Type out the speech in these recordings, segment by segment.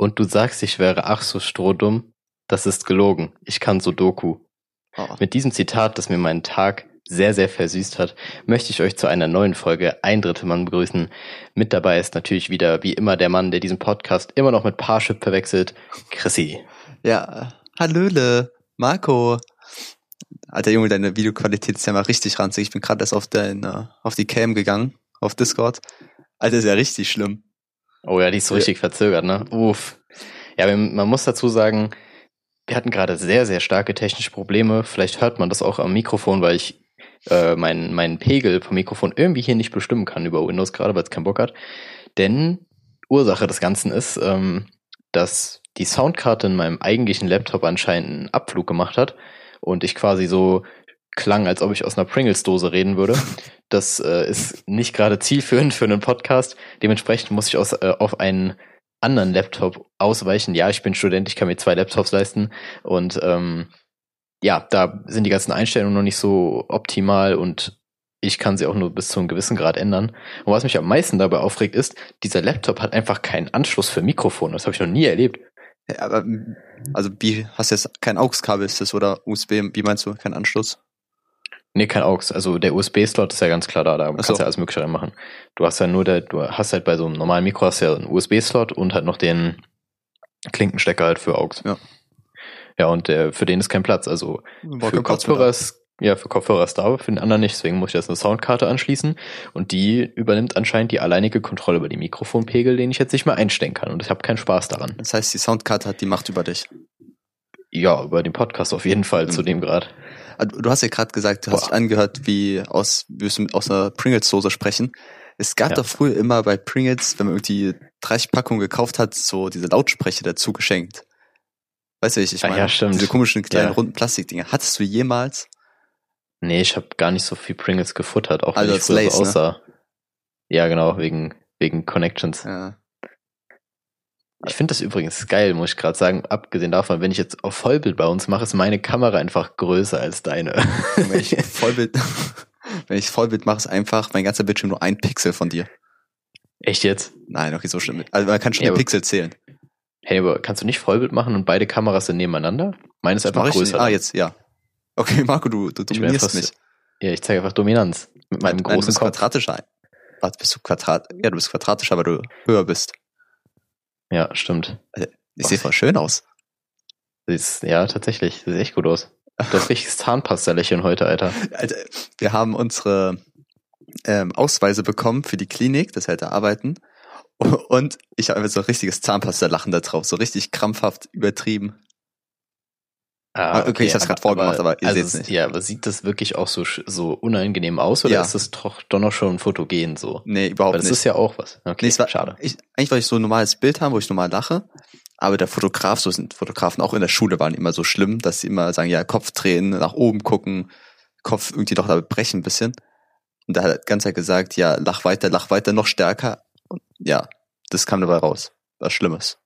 Und du sagst, ich wäre ach so strohdumm. Das ist gelogen. Ich kann Sudoku. Oh. Mit diesem Zitat, das mir meinen Tag sehr, sehr versüßt hat, möchte ich euch zu einer neuen Folge Ein Dritte Mann begrüßen. Mit dabei ist natürlich wieder, wie immer, der Mann, der diesen Podcast immer noch mit Parship verwechselt, Chrissy. Ja, Hallöle, Marco. Alter Junge, deine Videoqualität ist ja mal richtig ranzig. Ich bin gerade erst auf, dein, auf die Cam gegangen, auf Discord. Alter, ist ja richtig schlimm. Oh ja, die ist so Ja. richtig verzögert, ne? Uff. Ja, man muss dazu sagen, wir hatten gerade sehr, sehr starke technische Probleme. Vielleicht hört man das auch am Mikrofon, weil ich äh, meinen meinen Pegel vom Mikrofon irgendwie hier nicht bestimmen kann über Windows, gerade weil es keinen Bock hat. Denn Ursache des Ganzen ist, ähm, dass die Soundkarte in meinem eigentlichen Laptop anscheinend einen Abflug gemacht hat und ich quasi so klang, als ob ich aus einer Pringles-Dose reden würde. Das äh, ist nicht gerade zielführend für einen Podcast. Dementsprechend muss ich aus, äh, auf einen anderen Laptop ausweichen. Ja, ich bin Student, ich kann mir zwei Laptops leisten und ähm, ja, da sind die ganzen Einstellungen noch nicht so optimal und ich kann sie auch nur bis zu einem gewissen Grad ändern. Und was mich am meisten dabei aufregt, ist, dieser Laptop hat einfach keinen Anschluss für Mikrofon. Das habe ich noch nie erlebt. Ja, aber, also, wie, hast du jetzt kein AUX-Kabel, ist das, oder USB, wie meinst du, kein Anschluss? Nee, kein AUX. Also der USB-Slot ist ja ganz klar da. Da kannst so. du ja alles Mögliche reinmachen. Du hast ja nur der, du hast halt bei so einem normalen Mikro hast ja einen USB-Slot und halt noch den Klinkenstecker halt für AUX. Ja. Ja, und der, für den ist kein Platz. Also War für Kopfhörer ist, ja, für Kopfhörer ist da, für den anderen nicht. Deswegen muss ich jetzt eine Soundkarte anschließen. Und die übernimmt anscheinend die alleinige Kontrolle über die Mikrofonpegel, den ich jetzt nicht mehr einstellen kann. Und ich habe keinen Spaß daran. Das heißt, die Soundkarte hat die Macht über dich. Ja, über den Podcast auf jeden Fall Mhm. zu dem Grad. Also, Du hast ja gerade gesagt, du hast Boah. dich angehört, wie aus, wie wir aus einer Pringles-Dose sprechen. Es gab Ja. doch früher immer bei Pringles, wenn man irgendwie 30 Packungen gekauft hat, so diese Lautsprecher dazu geschenkt. Weißt du, wie ich Ah, meine? ja, stimmt. Diese komischen kleinen Ja. runden Plastikdinger. Hattest du jemals? Nee, ich habe gar nicht so viel Pringles gefuttert, auch wenn Also ich als früher Lace, so ne? aussah. Ja, genau, wegen, wegen Connections. Ja. Ich finde das übrigens geil, muss ich gerade sagen. Abgesehen davon, wenn ich jetzt auf Vollbild bei uns mache, ist meine Kamera einfach größer als deine. Wenn ich Vollbild, wenn ich Vollbild mache, ist einfach mein ganzer Bildschirm nur ein Pixel von dir. Echt jetzt? Nein, okay, so schlimm. Also man kann schon Ja, aber- Pixel zählen. Hey, aber kannst du nicht Vollbild machen und beide Kameras sind nebeneinander? Meine ist Das einfach größer. Ah, jetzt, ja. Okay, Marco, du, du dominierst mich. Ja, ich zeige einfach Dominanz. Mit meinem Nein, du großen bist Kopf. quadratischer. Warte, bist du quadrat? Ja, du bist quadratischer, weil du höher bist. Ja, stimmt. Ich sehe voll schön aus. Sieht's, ja, tatsächlich. Sieht echt gut aus. Du hast richtiges Zahnpasta-Lächeln heute, Alter. Alter, wir haben unsere ähm, Ausweise bekommen für die Klinik, dass wir halt da arbeiten. Und ich habe einfach so ein richtiges Zahnpasta-Lachen da drauf, so richtig krampfhaft übertrieben. Ah, okay, ich hab's grad vorgemacht, aber ihr also es- nicht. Ja, aber sieht das wirklich auch so, so unangenehm aus oder Ja. ist das doch, doch noch schon fotogen so? Nee, überhaupt das nicht. ist ja auch was. Okay, Nee, es war, schade. Ich, eigentlich wollte ich so ein normales Bild haben, wo ich normal lache. Aber der Fotograf, so sind Fotografen auch in der Schule waren immer so schlimm, dass sie immer sagen, ja, Kopf drehen, nach oben gucken, Kopf irgendwie doch da brechen ein bisschen. Und da hat er die ganze Zeit gesagt, ja, lach weiter, lach weiter, noch stärker. Und ja, das kam dabei raus. Was Schlimmes.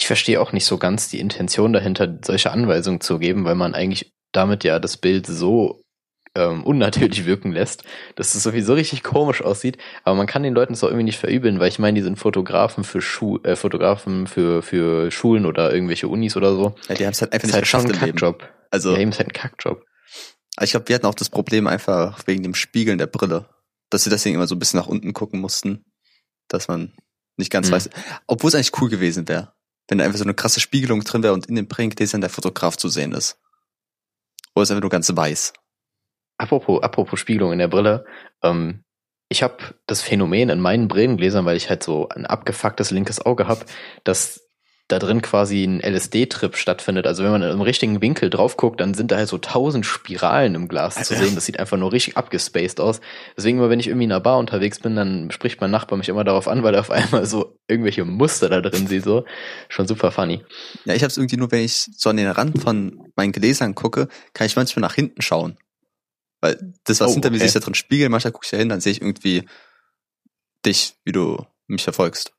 Ich verstehe auch nicht so ganz die Intention dahinter, solche Anweisungen zu geben, weil man eigentlich damit ja das Bild so ähm, unnatürlich wirken lässt, dass es sowieso richtig komisch aussieht. Aber man kann den Leuten es auch irgendwie nicht verübeln, weil ich meine, die sind Fotografen für Schu äh, Fotografen für, für Schulen oder irgendwelche Unis oder so. Ja, die haben es halt einfach nicht halt schon geschafft ein. Kackjob. Also, ja, eben ist halt ein Kackjob. Ich glaube, wir hatten auch das Problem einfach wegen dem Spiegeln der Brille, dass wir deswegen immer so ein bisschen nach unten gucken mussten, dass man nicht ganz Mhm. weiß. Obwohl es eigentlich cool gewesen wäre, wenn einfach so eine krasse Spiegelung drin wäre und in dem Printgläsern der Fotograf zu sehen ist. Oder ist einfach nur ganz weiß. Apropos, apropos Spiegelung in der Brille, ähm, ich habe das Phänomen in meinen Brillengläsern, weil ich halt so ein abgefucktes linkes Auge habe, dass da drin quasi ein LSD-Trip stattfindet. Also wenn man im richtigen Winkel drauf guckt, dann sind da halt so tausend Spiralen im Glas zu sehen. Das sieht einfach nur richtig abgespaced aus. Deswegen immer, wenn ich irgendwie in einer Bar unterwegs bin, dann spricht mein Nachbar mich immer darauf an, weil er auf einmal so irgendwelche Muster da drin sieht. So schon super funny. Ja, ich habe es irgendwie nur, wenn ich so an den Rand von meinen Gläsern gucke, kann ich manchmal nach hinten schauen. Weil das, was Oh, hinter mir okay. sich da drin spiegelt, manchmal gucke ich da hin, dann sehe ich irgendwie dich, wie du mich verfolgst.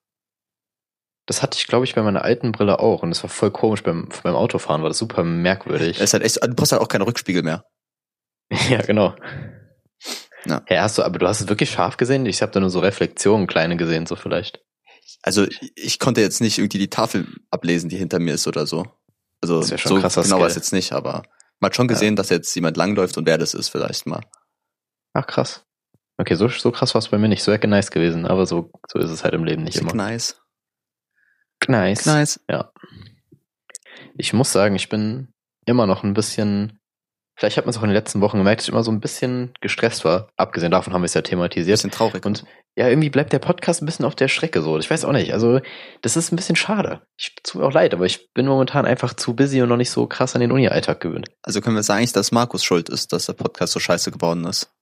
Das hatte ich, glaube ich, bei meiner alten Brille auch. Und das war voll komisch beim, beim Autofahren, war das super merkwürdig. Es ist halt echt, du brauchst halt auch keine Rückspiegel mehr. Ja, genau. Ja. Hä, hast du, aber du hast es wirklich scharf gesehen? Ich habe da nur so Reflexionen, kleine gesehen, so vielleicht. Also ich konnte jetzt nicht irgendwie die Tafel ablesen, die hinter mir ist oder so. Also Das wär schon so krasser genau war es jetzt nicht, aber man hat schon gesehen, dass jetzt jemand langläuft und wer das ist vielleicht mal. Ach, krass. Okay, so, so krass war es bei mir nicht. So nice gewesen, aber so, so ist es halt im Leben nicht immer. Nice. Nice. Nice. Ich muss sagen, ich bin immer noch ein bisschen, vielleicht hat man es auch in den letzten Wochen gemerkt, dass ich immer so ein bisschen gestresst war. Abgesehen davon haben wir es ja thematisiert. Bisschen traurig. Und ja, irgendwie bleibt der Podcast ein bisschen auf der Strecke so. Ich weiß auch nicht. Also, das ist ein bisschen schade. Ich tut mir auch leid, aber ich bin momentan einfach zu busy und noch nicht so krass an den Uni-Alltag gewöhnt. also können wir sagen, dass Markus schuld ist, dass der Podcast so scheiße geworden ist.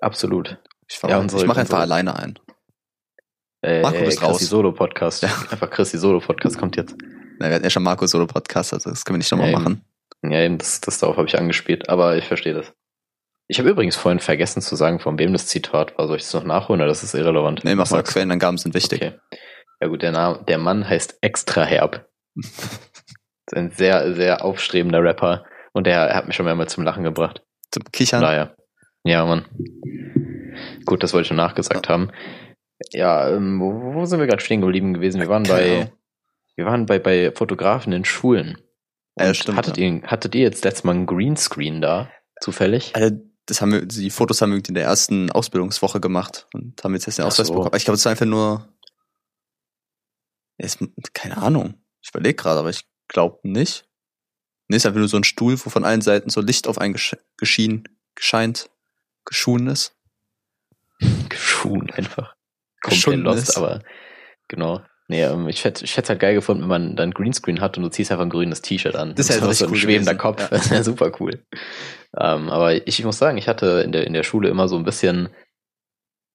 Absolut. Ich, Ja, unsere- ich mache einfach unsere- alleine ein. Äh, Marco, äh, bist Christi raus. Solo-Podcast. Ja. Einfach Christi Solo-Podcast kommt jetzt. Na, wir hatten ja schon Markus Solo Podcast, also das können wir nicht nochmal Ja, machen. Ja, eben, das, das darauf habe ich angespielt, aber ich verstehe das. Ich habe übrigens vorhin vergessen zu sagen, von wem das Zitat war. Soll ich das noch nachholen oder das ist irrelevant? Nee, mach mal? Quellenangaben sind wichtig. Okay. Ja gut, der Name, der Mann heißt Extra Herb. ist ein sehr, sehr aufstrebender Rapper und der er hat mich schon mehrmals zum Lachen gebracht. Zum Kichern. daher. Ja, Mann. Gut, das wollte ich schon nachgesagt haben. Ja, ähm, wo, wo sind wir gerade stehen geblieben gewesen? Wir waren bei, wir waren bei, bei Fotografen in Schulen. Ja, stimmt, hattet, ja. ihr, hattet ihr jetzt letztes Mal einen Greenscreen da? Zufällig? Also, das haben wir, die Fotos haben wir in der ersten Ausbildungswoche gemacht und haben jetzt erst den Ausweis so. bekommen. Aber Ich glaube, es war einfach nur, ist, keine Ahnung. Ich überlege gerade, aber ich glaube nicht. Nee, ist einfach nur so ein Stuhl, wo von allen Seiten so Licht auf einen gesch geschienen, gescheint, geschuhen ist. Geschuhen einfach. Komplett lost, ist. aber genau. Nee, ähm, ich hätte ich hätte halt geil gefunden, wenn man dann Greenscreen hat und du ziehst einfach ein grünes T-Shirt an. Das Und hätte so richtig ein cool schwebender gewesen. Kopf. Ja. Das wäre super cool. Ähm, aber ich, ich muss sagen, ich hatte in der, in der Schule immer so ein bisschen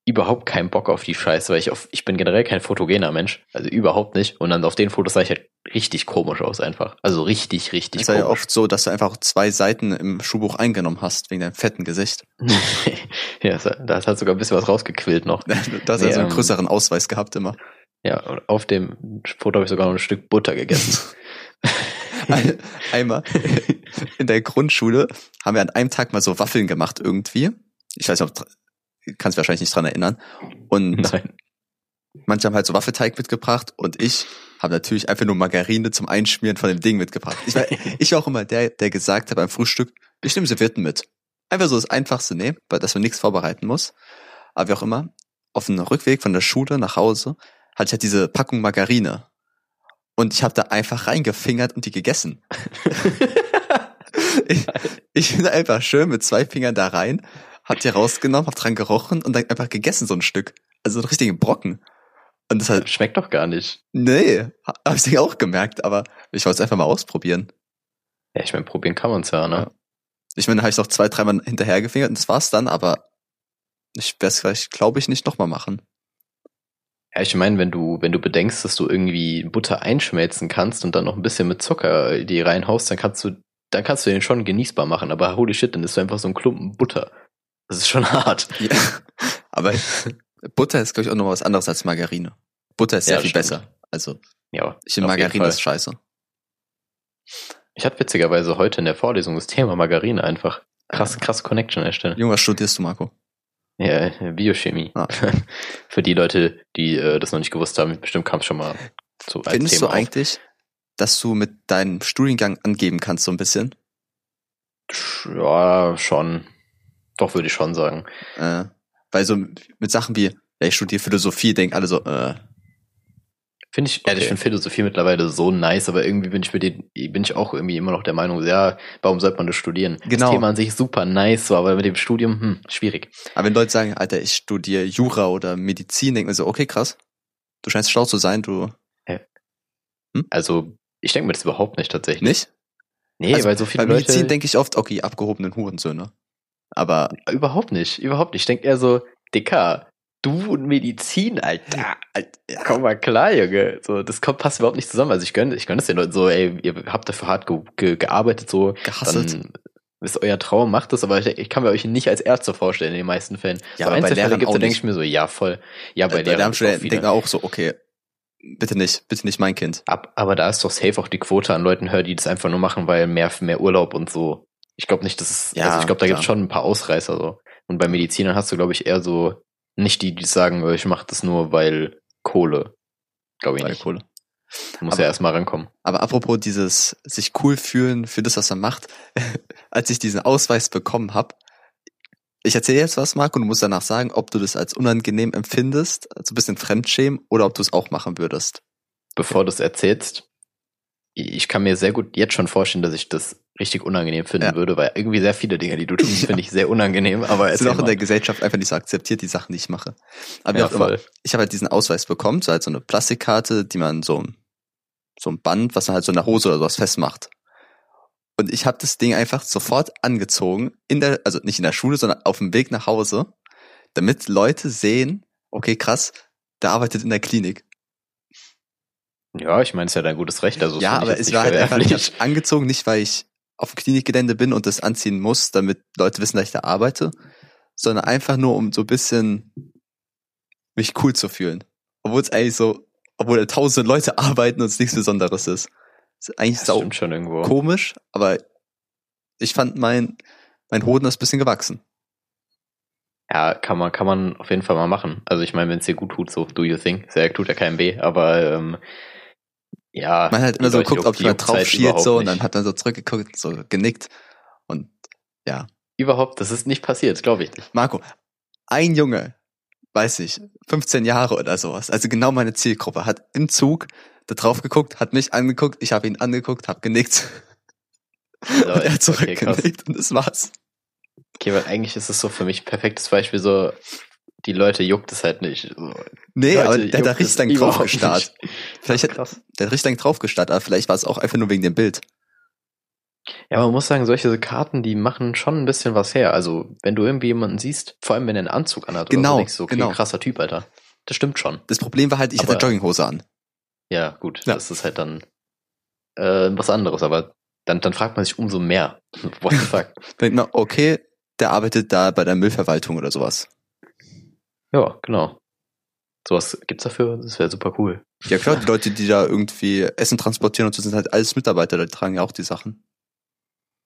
überhaupt keinen Bock auf die Scheiße, weil ich auf, ich bin generell kein fotogener Mensch. Also überhaupt nicht. Und dann auf den Fotos sah ich halt richtig komisch aus einfach. Also richtig, richtig Es war ja komisch. oft so, dass du einfach zwei Seiten im Schulbuch eingenommen hast, wegen deinem fetten Gesicht. ja, es hat- sogar ein bisschen was rausgequillt noch. Du hast Nee, so einen ähm, größeren Ausweis gehabt immer. Ja, und auf dem Foto habe ich sogar noch ein Stück Butter gegessen. Ein- Einmal in der Grundschule haben wir an einem Tag mal so Waffeln gemacht irgendwie. Ich weiß nicht, ob kannst wahrscheinlich nicht dran erinnern. Und Nein. manche haben halt so Waffelteig mitgebracht und ich habe natürlich einfach nur Margarine zum Einschmieren von dem Ding mitgebracht. Ich war, ich war auch immer der, der gesagt hat beim Frühstück, ich nehme Servietten mit. Einfach so das Einfachste nehmen, weil dass man nichts vorbereiten muss. Aber wie auch immer, auf dem Rückweg von der Schule nach Hause hatte ich halt diese Packung Margarine. Und ich habe da einfach reingefingert und die gegessen. ich, ich bin einfach schön mit zwei Fingern da rein, hab die rausgenommen, hab dran gerochen und dann einfach gegessen so ein Stück. Also einen richtigen Brocken. Und das halt, Schmeckt doch gar nicht. nee, hab ich auch gemerkt, aber ich wollte es einfach mal ausprobieren. Ja, ich meine, probieren kann man's ja, ne? Ja. Ich meine, habe ich noch zwei, dreimal hinterher gefingert und das war's dann, aber ich werde es vielleicht, glaube ich, nicht nochmal machen. Ja, ich meine, wenn du, wenn du bedenkst, dass du irgendwie Butter einschmelzen kannst und dann noch ein bisschen mit Zucker die reinhaust, dann kannst du, dann kannst du den schon genießbar machen, aber holy shit, dann ist du einfach so ein Klumpen Butter. Das ist schon hart. Ja. Aber Butter ist, glaube ich, auch noch was anderes als Margarine. Butter ist Ja, sehr viel stimmt. besser. Also, Ja. ich finde auf Margarine ist scheiße. Ich hatte witzigerweise heute in der Vorlesung das Thema Margarine einfach. Krass, krass Connection erstellen. Junge, was studierst du, Marco? Ja, Biochemie. Ah. Für die Leute, die äh, das noch nicht gewusst haben, bestimmt kam es schon mal so als Findest Thema du eigentlich, dass du mit deinem Studiengang angeben kannst, so ein bisschen? auf. Ja, schon. Doch, würde ich schon sagen. Äh, weil so mit Sachen wie, ja, ich studiere Philosophie, denken alle so, äh, Finde ich, ehrlich, Okay. ich finde Philosophie mittlerweile so nice, aber irgendwie bin ich mit den, bin ich auch irgendwie immer noch der Meinung, ja, warum sollte man das studieren? Genau. Das Thema an sich super nice, so, aber mit dem Studium, hm, schwierig. aber wenn Leute sagen, Alter, ich studiere Jura oder Medizin, denken wir so, okay, krass. Du scheinst schlau zu sein, du Also, ich denke mir das überhaupt nicht tatsächlich. nicht? Nee, Also, weil so viele Bei Medizin Leute, denke ich oft, okay, abgehobenen Hurensöhne. Aber überhaupt nicht, überhaupt nicht. Ich denke eher so, Dicker, du und Medizin, Alter. Alt- ja, Komm mal klar, Junge. So, das kommt, passt überhaupt nicht zusammen. Also ich gönne, ich gönne es den Leuten so, ey, ihr habt dafür hart ge ge gearbeitet, so, gehasselt. dann ist euer Traum, macht das, aber ich, ich kann mir euch nicht als Ärzte vorstellen in den meisten Fällen. Ja, bei Einzelfälle Lehrern gibt, auch da denke ich mir so, ja, voll. Ja, bei Bei, bei Lehrern ist auch so, okay, bitte nicht, bitte nicht mein Kind. Ab, aber da ist doch safe auch die Quote an Leuten höher, die das einfach nur machen, weil mehr, mehr Urlaub und so. Ich glaube nicht, dass es, Ja, also ich glaube, da gibt es schon ein paar Ausreißer so. Und bei Medizinern hast du, glaube ich, eher so, nicht die, die sagen, äh, ich mache das nur, weil Kohle. Glaube ich Drei nicht. Kohle. Muss Aber- ja erstmal rankommen. Aber apropos dieses sich cool fühlen für das, was man macht, als ich diesen Ausweis bekommen habe, ich erzähle jetzt was, Marco, und du musst danach sagen, ob du das als unangenehm empfindest, also ein bisschen Fremdschämen, oder ob du es auch machen würdest. Bevor du es erzählst, ich kann mir sehr gut jetzt schon vorstellen, dass ich das richtig unangenehm finden Ja. würde, weil irgendwie sehr viele Dinge, die du tust, Ja. finde ich sehr unangenehm. Aber Es erzähl auch in der Gesellschaft einfach nicht so akzeptiert, die Sachen, die ich mache. Aber ja, immer, ich habe halt diesen Ausweis bekommen, so halt so eine Plastikkarte, die man so, so ein Band, was man halt so in der Hose oder sowas festmacht. Und ich habe das Ding einfach sofort angezogen, in der, also nicht in der Schule, sondern auf dem Weg nach Hause, damit Leute sehen, okay, krass, der arbeitet in der Klinik. Ja, ich meine, es ist ja dein gutes Recht. Also ja, aber es war halt einfach nicht angezogen, nicht weil ich auf dem Klinikgelände bin und das anziehen muss, damit Leute wissen, dass ich da arbeite, sondern einfach nur, um so ein bisschen mich cool zu fühlen. Obwohl es eigentlich so, obwohl da tausende Leute arbeiten und es nichts Besonderes ist. Es ist eigentlich Das sau schon irgendwo. komisch, aber ich fand mein, mein Hoden ist ein bisschen gewachsen. Ja, kann man, kann man auf jeden Fall mal machen. Also ich meine, wenn es dir gut tut, so do you think. Sehr tut ja keinem weh, aber ähm, ja. Man hat halt immer so geguckt, ob jemand drauf schielt so und dann hat man so zurückgeguckt, so genickt und ja. Überhaupt, das ist nicht passiert, glaube ich nicht. Marco, ein Junge, weiß ich, 15 Jahre oder sowas, also genau meine Zielgruppe, hat im Zug da drauf geguckt, hat mich angeguckt, ich habe ihn angeguckt, habe genickt. Und er hat okay, zurückgenickt und das war's. Okay, weil eigentlich ist es so für mich ein perfektes Beispiel, so die Leute juckt es halt nicht. So, Nee, Leute aber der hat da richtig lang drauf gestarrt. Vielleicht hat, Krass. der hat richtig lang drauf gestarrt, aber vielleicht war es auch einfach nur wegen dem Bild. Ja, man muss sagen, solche Karten, die machen schon ein bisschen was her. Also, wenn du irgendwie jemanden siehst, vor allem wenn er einen Anzug anhat, oder Genau, so, denkst du, okay, genau. krasser Typ, Alter. Das stimmt schon. Das Problem war halt, ich hatte Aber- Jogginghose an. Ja, gut, Ja. das ist halt dann äh, was anderes, aber dann, dann fragt man sich umso mehr. What the fuck? Denkt man, okay, der arbeitet da bei der Müllverwaltung oder sowas. Ja, genau. Sowas gibt's dafür, das wäre super cool. Ja klar, die Leute, die da irgendwie Essen transportieren und so sind halt alles Mitarbeiter, die tragen ja auch die Sachen.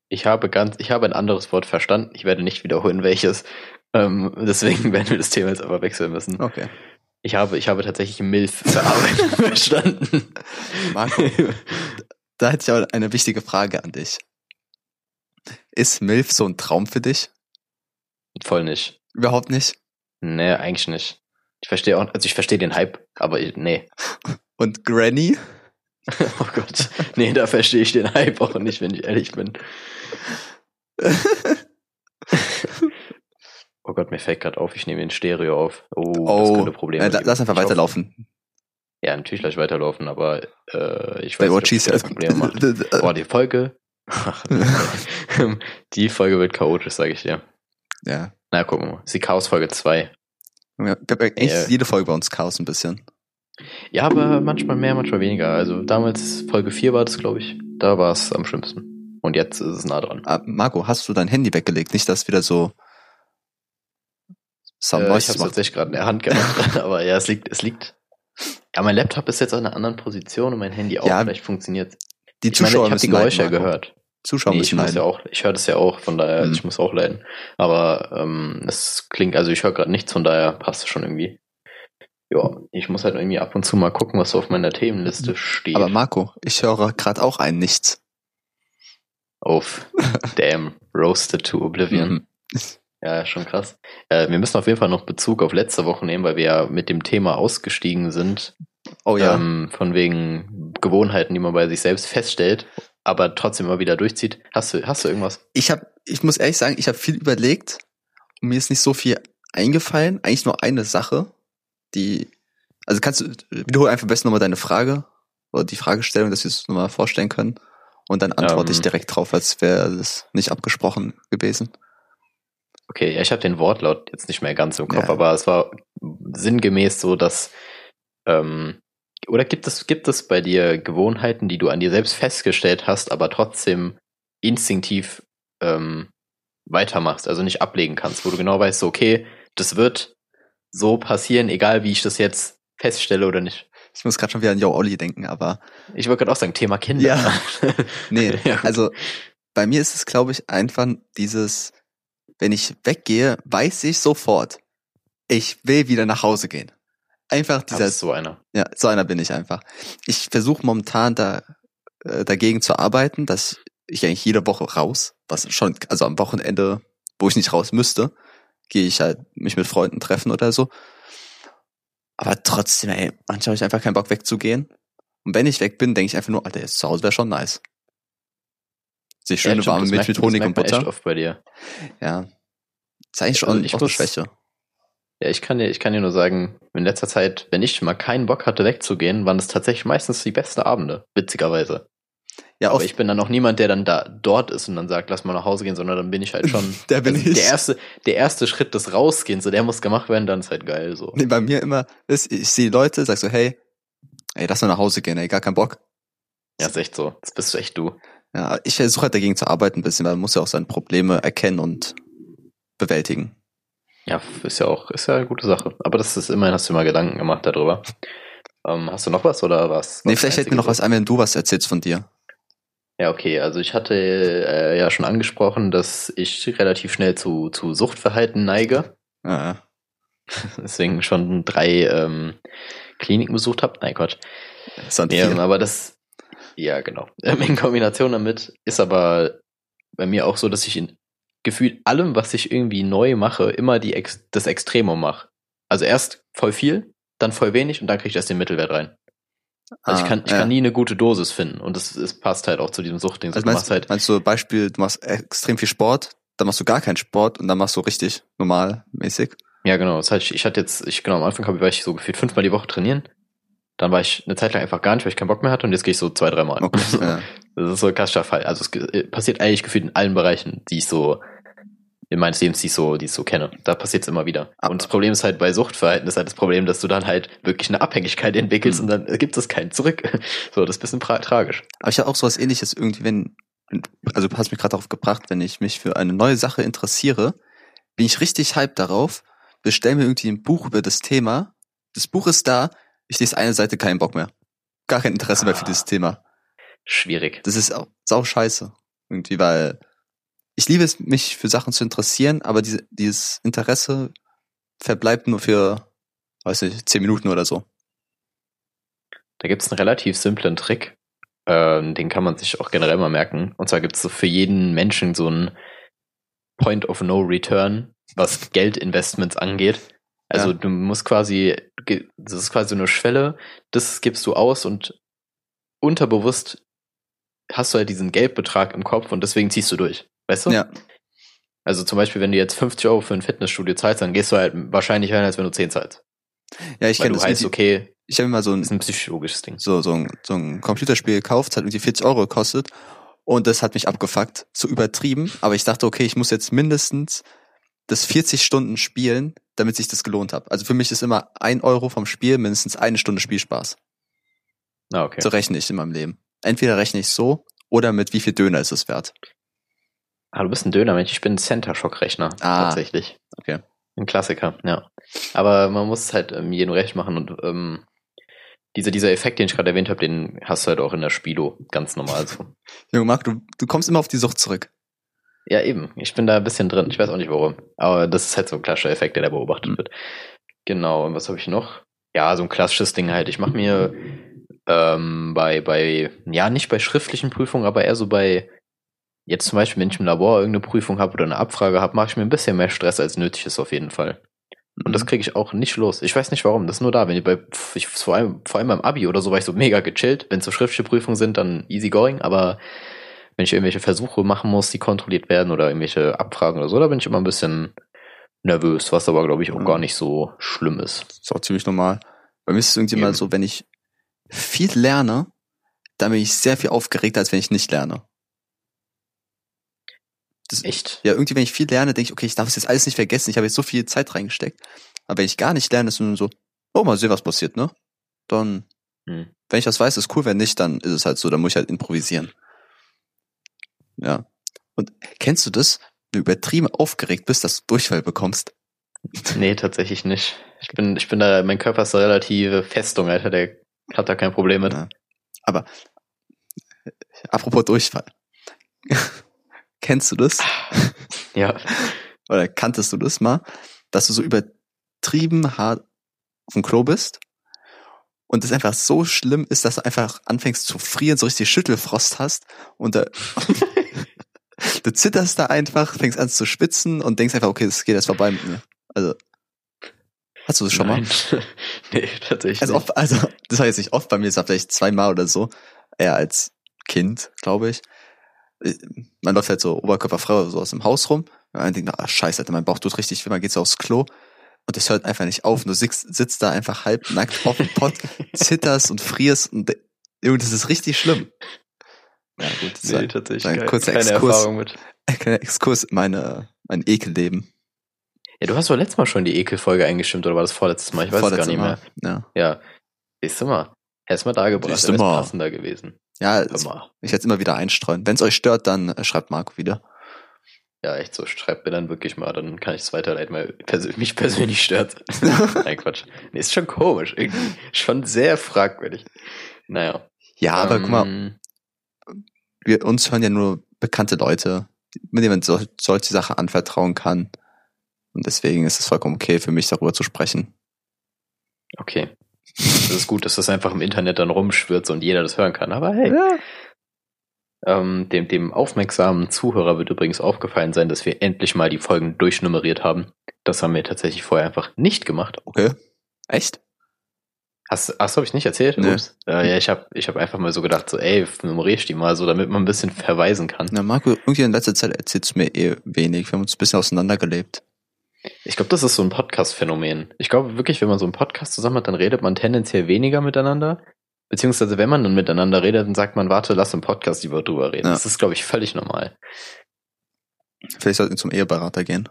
Ich habe ganz, ich habe ein anderes Wort verstanden. Ich werde nicht wiederholen, welches. Ähm, deswegen werden wir das Thema jetzt aber wechseln müssen. Okay. Ich habe, ich habe tatsächlich MILF verarbeitet verstanden. Marco, da hätte ich aber eine wichtige Frage an dich. Ist MILF so ein Traum für dich? Voll nicht. Überhaupt nicht. Nee, eigentlich nicht. Ich verstehe auch, also ich verstehe den Hype, aber ich- nee. Und Granny? Oh Gott. Nee, da verstehe ich den Hype auch nicht, wenn ich ehrlich bin. Oh Gott, mir fällt gerade auf, ich nehme den Stereo auf. Oh, das könnte Probleme äh, lass einfach hoffe- weiterlaufen. Ja, natürlich gleich weiterlaufen, aber äh, ich weiß nicht, ob das Probleme macht. Boah, die Folge. die Folge wird chaotisch, sage ich dir. Ja. Na, gucken wir mal. Ist die Chaos-Folge 2. Ja, eigentlich Ja. jede Folge bei uns Chaos ein bisschen. Ja, aber manchmal mehr, manchmal weniger. Also damals Folge 4 war das, glaube ich. Da war es am schlimmsten. Und jetzt ist es nah dran. Ah, Marco, hast du dein Handy weggelegt? Nicht, dass wieder so Some Äh, ich habe tatsächlich gerade in der Hand gehabt. aber ja, es liegt, es liegt. Ja, mein Laptop ist jetzt an einer anderen Position und mein Handy auch. Ja, Vielleicht funktioniert Die Ich meine, Zuschauer ich habe die leiden, Geräusche Marco. gehört. Zuschauer Nee, ich muss ja leiden. auch, ich höre das ja auch, von daher, Hm. ich muss auch leiden. Aber ähm, es klingt, also ich höre gerade nichts, von daher passt es schon irgendwie. Ja, ich muss halt irgendwie ab und zu mal gucken, was so auf meiner Themenliste steht. Aber Marco, ich höre gerade auch ein Nichts. auf Damn, Roasted to Oblivion. Mhm. Ja, schon krass. Äh, wir müssen auf jeden Fall noch Bezug auf letzte Woche nehmen, weil wir ja mit dem Thema ausgestiegen sind. Oh ja. Ähm, von wegen Gewohnheiten, die man bei sich selbst feststellt, aber trotzdem immer wieder durchzieht. Hast du, hast du irgendwas? ich habe, ich muss ehrlich sagen, ich habe viel überlegt und mir ist nicht so viel eingefallen. Eigentlich nur eine Sache, die, also kannst du, wiederhole einfach am besten nochmal deine Frage oder die Fragestellung, dass wir es nochmal vorstellen können. Und dann antworte Ähm. ich direkt drauf, als wäre das nicht abgesprochen gewesen. Okay, ja, ich habe den Wortlaut jetzt nicht mehr ganz im Kopf, Ja. aber es war sinngemäß so, dass ähm, oder gibt es gibt es bei dir Gewohnheiten, die du an dir selbst festgestellt hast, aber trotzdem instinktiv ähm, weitermachst, also nicht ablegen kannst, wo du genau weißt, so, okay, das wird so passieren, egal wie ich das jetzt feststelle oder nicht. Ich muss gerade schon wieder an Yo Olli denken, aber Ich wollte gerade auch sagen, Thema Kinder. Ja. nee, Ja, also bei mir ist es, glaube ich, einfach dieses, wenn ich weggehe, weiß ich sofort, ich will wieder nach Hause gehen. Einfach Das dieser, ist so einer. ja, so einer bin ich einfach. Ich versuche momentan da äh, dagegen zu arbeiten, dass ich eigentlich jede Woche raus, was schon, also am Wochenende, wo ich nicht raus müsste, gehe ich halt mich mit Freunden treffen oder so. Aber trotzdem, ey, manchmal habe ich einfach keinen Bock wegzugehen. Und wenn ich weg bin, denke ich einfach nur, Alter, jetzt zu Hause wäre schon nice. Sich schöne Ja, warme das Milch mit das Honig und man echt Butter. oft bei dir. Ja. Ist eigentlich schon Also ich auch eine muss- Schwäche. Ja, ich kann dir, ich kann dir nur sagen, in letzter Zeit, wenn ich mal keinen Bock hatte, wegzugehen, waren es tatsächlich meistens die besten Abende, witzigerweise. Ja, Aber ich bin dann auch niemand, der dann da dort ist und dann sagt, lass mal nach Hause gehen, sondern dann bin ich halt schon. Der bin also ich. Der erste, der erste Schritt des Rausgehens, so der muss gemacht werden, dann ist halt geil so. nee, bei mir immer ist, ich sehe Leute, sag so, hey, ey, lass mal nach Hause gehen, ey, gar keinen Bock. Ja, ist echt so. Das bist echt du. Ja, ich versuche halt dagegen zu arbeiten ein bisschen, weil man muss ja auch seine Probleme erkennen und bewältigen. Ja, ist ja auch, ist ja eine gute Sache. Aber das ist immerhin, hast du mal Gedanken gemacht darüber. Ähm, hast du noch was oder was? Nee, was vielleicht fällt mir noch was ein, wenn du was erzählst von dir. Ja, okay. Also ich hatte äh, ja schon angesprochen, dass ich relativ schnell zu, zu Suchtverhalten neige. Ja, Deswegen schon drei ähm, Kliniken besucht habe. Nein, Quatsch. das vier. aber das, ja, genau. Ähm, In Kombination damit ist aber bei mir auch so, dass ich in gefühlt allem, was ich irgendwie neu mache, immer die Ex das Extremum mache. Also erst voll viel, dann voll wenig und dann kriege ich erst den Mittelwert rein. Also Ah, ich kann, ich ja. kann nie eine gute Dosis finden und es, es passt halt auch zu diesem Suchtding. So, Also du meinst, machst halt, meinst du Beispiel, du machst extrem viel Sport, dann machst du gar keinen Sport und dann machst du richtig normal mäßig. ja genau, das heißt, ich, hatte jetzt, ich genau am Anfang habe ich so gefühlt fünfmal die Woche trainieren. Dann war ich eine Zeit lang einfach gar nicht, weil ich keinen Bock mehr hatte und jetzt gehe ich so zwei, dreimal. Okay. ja. Das ist so ein klassischer Fall. Also es ge- passiert eigentlich gefühlt in allen Bereichen, die ich so in meines Lebens, die ich so, die ich so kenne. Da passiert es immer wieder. Aber- und das Problem ist halt bei Suchtverhalten ist halt das Problem, dass du dann halt wirklich eine Abhängigkeit entwickelst Mhm. und dann gibt es keinen zurück. So, das ist ein bisschen tragisch. Aber ich habe auch sowas ähnliches irgendwie, wenn, also du hast mich gerade darauf gebracht, wenn ich mich für eine neue Sache interessiere, bin ich richtig hyped darauf, bestell mir irgendwie ein Buch über das Thema. Das Buch ist da, ich lese eine Seite, keinen Bock mehr. Gar kein Interesse mehr für Ah. dieses Thema. Schwierig. Das ist auch sau scheiße. Irgendwie, weil ich liebe es, mich für Sachen zu interessieren, aber diese, dieses Interesse verbleibt nur für, weiß nicht, zehn Minuten oder so. Da gibt es einen relativ simplen Trick. Ähm, den kann man sich auch generell mal merken. Und zwar gibt es so für jeden Menschen so einen Point of No Return, was Geldinvestments angeht. Also Ja. du musst quasi, das ist quasi so eine Schwelle, das gibst du aus und unterbewusst hast du halt diesen Geldbetrag im Kopf und deswegen ziehst du durch. Weißt du? Ja, Also zum Beispiel, wenn du jetzt 50 Euro für ein Fitnessstudio zahlst, dann gehst du halt wahrscheinlich rein, als wenn du 10 zahlst. ja, ich kenne das. heißt, okay, Ich habe mal so ein, ist ein psychologisches Ding. so, so, ein, so ein Computerspiel gekauft, hat irgendwie 40 Euro gekostet und das hat mich abgefuckt. So übertrieben, aber ich dachte, okay, ich muss jetzt mindestens das 40 Stunden spielen, damit sich das gelohnt hat. Also für mich ist immer ein Euro vom Spiel mindestens eine Stunde Spielspaß. Ah, okay. So rechne ich in meinem Leben. Entweder rechne ich so oder mit wie viel Döner ist es wert. Ah, du bist ein Dönermensch, ich bin ein Center-Shock-Rechner, Ah. tatsächlich. Okay. Ein Klassiker, ja. Aber man muss es halt ähm, jedem recht machen und ähm, dieser, dieser Effekt, den ich gerade erwähnt habe, den hast du halt auch in der Spilo ganz normal so. Junge Marc, du, du kommst immer auf die Sucht zurück. Ja, eben. Ich bin da ein bisschen drin. Ich weiß auch nicht warum. Aber das ist halt so ein klassischer Effekt, der da beobachtet Mhm. wird. Genau. Und was habe ich noch? Ja, so ein klassisches Ding halt. Ich mache mir ähm, bei, bei, ja, nicht bei schriftlichen Prüfungen, aber eher so bei, jetzt zum Beispiel, wenn ich im Labor irgendeine Prüfung habe oder eine Abfrage habe, mache ich mir ein bisschen mehr Stress, als nötig ist auf jeden Fall. Und das kriege ich auch nicht los. Ich weiß nicht warum. Das ist nur da. Wenn ich bei, ich, vor allem, vor allem beim Abi oder so war ich so mega gechillt. Wenn es so schriftliche Prüfungen sind, dann easy going. Aber wenn ich irgendwelche Versuche machen muss, die kontrolliert werden oder irgendwelche Abfragen oder so, da bin ich immer ein bisschen nervös, was aber, glaube ich, auch Ja. gar nicht so schlimm ist. Das ist auch ziemlich normal. Bei mir ist es irgendwie Eben. mal so, wenn ich viel lerne, dann bin ich sehr viel aufgeregter, als wenn ich nicht lerne. Das, Echt? ja, irgendwie, wenn ich viel lerne, denke ich, okay, ich darf es jetzt alles nicht vergessen. Ich habe jetzt so viel Zeit reingesteckt. Aber wenn ich gar nicht lerne, ist es nur so, oh, mal sehen, was passiert, ne? Dann, Hm. wenn ich was weiß, ist cool. Wenn nicht, dann ist es halt so, dann muss ich halt improvisieren. Ja. Und kennst du das? Wenn du übertrieben aufgeregt bist, dass du Durchfall bekommst. Nee, tatsächlich nicht. Ich bin, ich bin da, mein Körper ist eine relative Festung, Alter, der hat da kein Problem mit. Ja. Aber äh, apropos Durchfall. Kennst du das? Ja. Oder kanntest du das mal, dass du so übertrieben hart auf dem Klo bist und es einfach so schlimm ist, dass du einfach anfängst zu frieren, so richtig Schüttelfrost hast und da, du zitterst da einfach, fängst an zu spitzen und denkst einfach, okay, das geht jetzt vorbei mit mir. Also, hast du das schon Nein. mal? nee, tatsächlich Also, nicht. oft, also, das war jetzt nicht oft bei mir, das war vielleicht zweimal oder so, eher als Kind, glaube ich. Äh, Man läuft halt so oberkörperfrei oder so aus dem Haus rum und man denkt, ah, scheiße, Alter, mein Bauch tut richtig weh, man geht so aufs Klo und das hört einfach nicht auf und du sitzt, sitzt da einfach halbnackt auf dem Pott, zitterst und frierst und Junge, das ist richtig schlimm. Ja, gut, das Nee, tatsächlich ein kein, kurzer keine Exkurs. Erfahrung mit. ein kleiner Exkurs in meine, mein Ekelleben. Ja, du hast doch letztes Mal schon die Ekelfolge eingestimmt, oder war das vorletztes Mal? Ich weiß es gar nicht mehr. Mal. Ja, Ja. Siehst du mal. Hättest mal da gebracht, Siehst du wäre passender gewesen. Ja es, ich werde es immer wieder einstreuen. Wenn es euch stört, dann äh, schreibt Marco wieder. Ja, echt so. Schreibt mir dann wirklich mal, dann kann ich es weiterleiten, weil mich persönlich stört. Nein, Quatsch. Nee, ist schon komisch. Irgendwie. Schon sehr fragwürdig. Naja. Ja, aber guck mal, Ähm, wir, uns hören ja nur bekannte Leute, mit denen man so, solche Sachen anvertrauen kann. Und deswegen ist es vollkommen okay für mich, darüber zu sprechen. Okay. Das ist gut, dass das einfach im Internet dann rumschwirrt und jeder das hören kann. Aber hey, Ja. ähm, dem, dem aufmerksamen Zuhörer wird übrigens aufgefallen sein, dass wir endlich mal die Folgen durchnummeriert haben. Das haben wir tatsächlich vorher einfach nicht gemacht. Okay. Echt? Hast, so habe ich nicht erzählt? Nee. Ups. Äh, ja, ich habe ich hab einfach mal so gedacht, so, ey, nummerier ich die mal so, damit man ein bisschen verweisen kann. Na, Marco, irgendwie in letzter Zeit erzählst du mir eh wenig. Wir haben uns ein bisschen auseinandergelebt. Ich glaube, das ist so ein Podcast-Phänomen. Ich glaube wirklich, wenn man so einen Podcast zusammen hat, dann redet man tendenziell weniger miteinander. Beziehungsweise, wenn man dann miteinander redet, dann sagt man, warte, lass im Podcast lieber drüber reden. Ja. Das ist, glaube ich, völlig normal. Vielleicht sollten wir zum Eheberater gehen.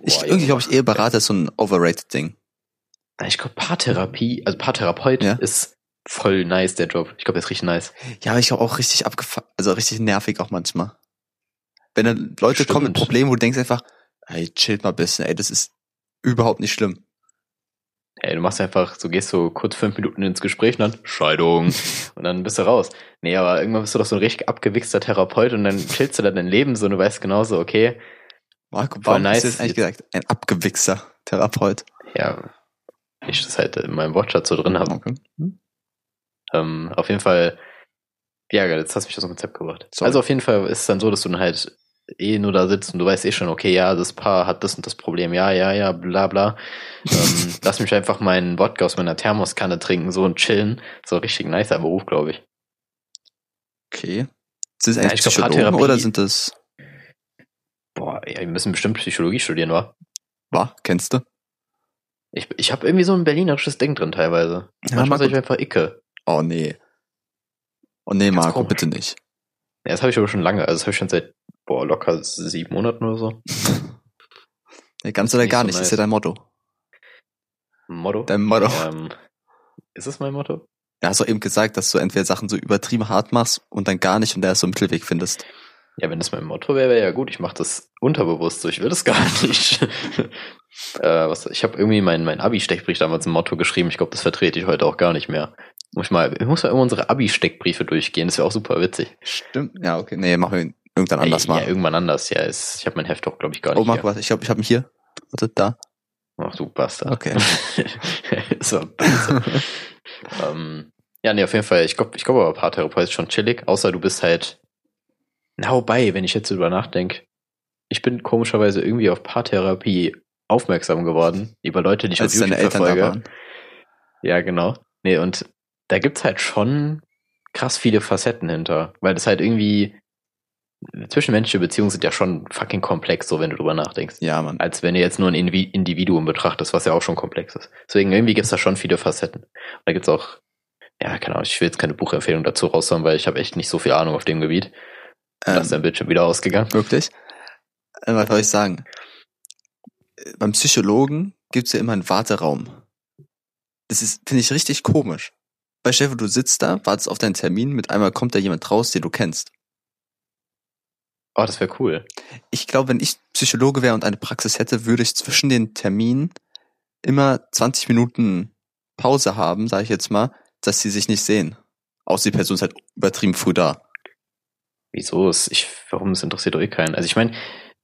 Ich, Boah, irgendwie Junge. glaube ich, Eheberater ist so ein overrated Ding. Ich glaube, Paartherapie, also Paartherapeut Ja. ist voll nice, der Job. Ich glaube, der ist richtig nice. Ja, aber ich glaube auch richtig abgefuckt, also richtig nervig auch manchmal. Wenn dann Leute Stimmt. kommen mit Problemen, wo du denkst einfach, ey, chillt mal ein bisschen, ey, das ist überhaupt nicht schlimm. Ey, du machst einfach, so gehst so kurz fünf Minuten ins Gespräch und dann Scheidung. und dann bist du raus. Nee, aber irgendwann bist du doch so ein richtig abgewichster Therapeut und dann chillst du da dein Leben so und du weißt genauso, okay, Marco, warum nice. hast du jetzt eigentlich gesagt? Ein abgewichser Therapeut. ja, ich das halt in meinem Wortschatz so drin habe. Okay. Ähm, auf jeden Fall, ja, jetzt hast du mich aus dem Konzept gebracht. Sorry. Also auf jeden Fall ist es dann so, dass du dann halt eh nur da sitzt und du weißt eh schon, okay, ja, das Paar hat das und das Problem, ja, ja, ja, bla bla. ähm, lass mich einfach meinen Wodka aus meiner Thermoskanne trinken, so und chillen. So richtig nicer Beruf, glaube ich. Okay. Sind das Ja, eigentlich ich glaub, Psychologen oder sind das, Boah, ja, wir müssen bestimmt Psychologie studieren, wa? wa, kennst du? Ich, ich habe irgendwie so ein berlinerisches Ding drin teilweise. Ja, Manchmal Marco- sag ich einfach Icke. Oh nee. Oh nee, Ganz Marco, komisch. bitte nicht. Ja, das habe ich aber schon lange. Also das habe ich schon seit, boah, locker sieben Monaten oder so. Ganz oder gar so nicht, ist ja dein Motto. Motto. Dein Motto. Ähm, ist es mein Motto? Ja, hast du eben gesagt, dass du entweder Sachen so übertrieben hart machst und dann gar nicht und da so einen Mittelweg findest. Ja, wenn das mein Motto wäre, wäre ja gut. Ich mache das unterbewusst so. Ich will das gar nicht. äh, was, ich habe irgendwie mein, mein Abi-Steckbrief damals ein Motto geschrieben. Ich glaube, das vertrete ich heute auch gar nicht mehr. Muss ich mal, ich muss mal immer unsere Abi-Steckbriefe durchgehen. Das wäre auch super witzig. Stimmt. Ja, okay. Nee, machen wir irgendwann anders Ey, mal. Ja, irgendwann anders. Ja, ist, ich habe mein Heft doch, glaube ich, gar nicht. oh, Marco, hier. was? Ich glaube, ich habe ihn hier. Warte, da. Ach du Bastard. Okay. war böse. ähm, ja, nee, auf jeden Fall. Ich glaube, ich glaube aber Paartherapeut ist schon chillig, außer du bist halt. Na, wobei, wenn ich jetzt drüber nachdenke, ich bin komischerweise irgendwie auf Paartherapie aufmerksam geworden, über Leute, die ich Als auf YouTube verfolge. waren. Ja, genau. Nee, und da gibt's halt schon krass viele Facetten hinter, weil das halt irgendwie zwischenmenschliche Beziehungen sind ja schon fucking komplex, so wenn du drüber nachdenkst Ja, Mann. als wenn du jetzt nur ein Individuum betrachtest, was ja auch schon komplex ist. Deswegen irgendwie gibt's da schon viele Facetten. Und da gibt's auch, ja, keine Ahnung, ich will jetzt keine Buchempfehlung dazu raushauen, weil ich habe echt nicht so viel Ahnung auf dem Gebiet. Da ist Ähm, dein Bildschirm wieder ausgegangen. wirklich? Äh, was soll ich sagen? Beim Psychologen gibt's ja immer einen Warteraum. Das ist, finde ich, richtig komisch. Bei Chef, du sitzt da, wartest auf deinen Termin, mit einmal kommt da jemand raus, den du kennst. Oh, das wäre cool. Ich glaube, wenn ich Psychologe wäre und eine Praxis hätte, würde ich zwischen den Terminen immer 20 Minuten Pause haben, sage ich jetzt mal, dass sie sich nicht sehen. Außer die Person ist halt übertrieben früh da. Wieso ist, ich, warum es interessiert doch eh keinen? Also ich meine,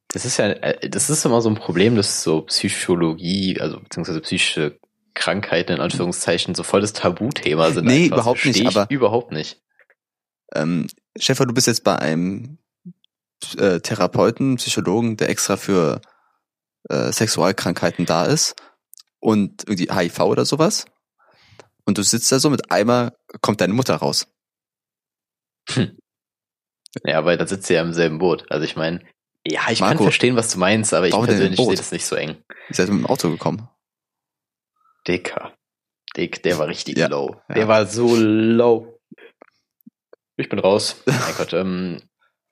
das ist ja, äh, das ist immer so ein Problem, dass so Psychologie, also beziehungsweise psychische Krankheiten in Anführungszeichen so voll das Tabuthema sind. Nee, einfach. überhaupt nicht, aber- überhaupt nicht. Ähm, Stefan, du bist jetzt bei einem äh, Therapeuten, Psychologen, der extra für äh, Sexualkrankheiten da ist und irgendwie HIV oder sowas. Und du sitzt da so mit einmal kommt deine Mutter raus. Ja, weil da sitzt ihr ja im selben Boot. Also ich meine, ja, ich kann Marco, verstehen, was du meinst, aber ich persönlich sehe das nicht so eng. Ihr seid mit dem Auto gekommen. Dicker. Dick, der war richtig Ja, low. ja. Der war so low. Ich bin raus. Mein Gott, ähm,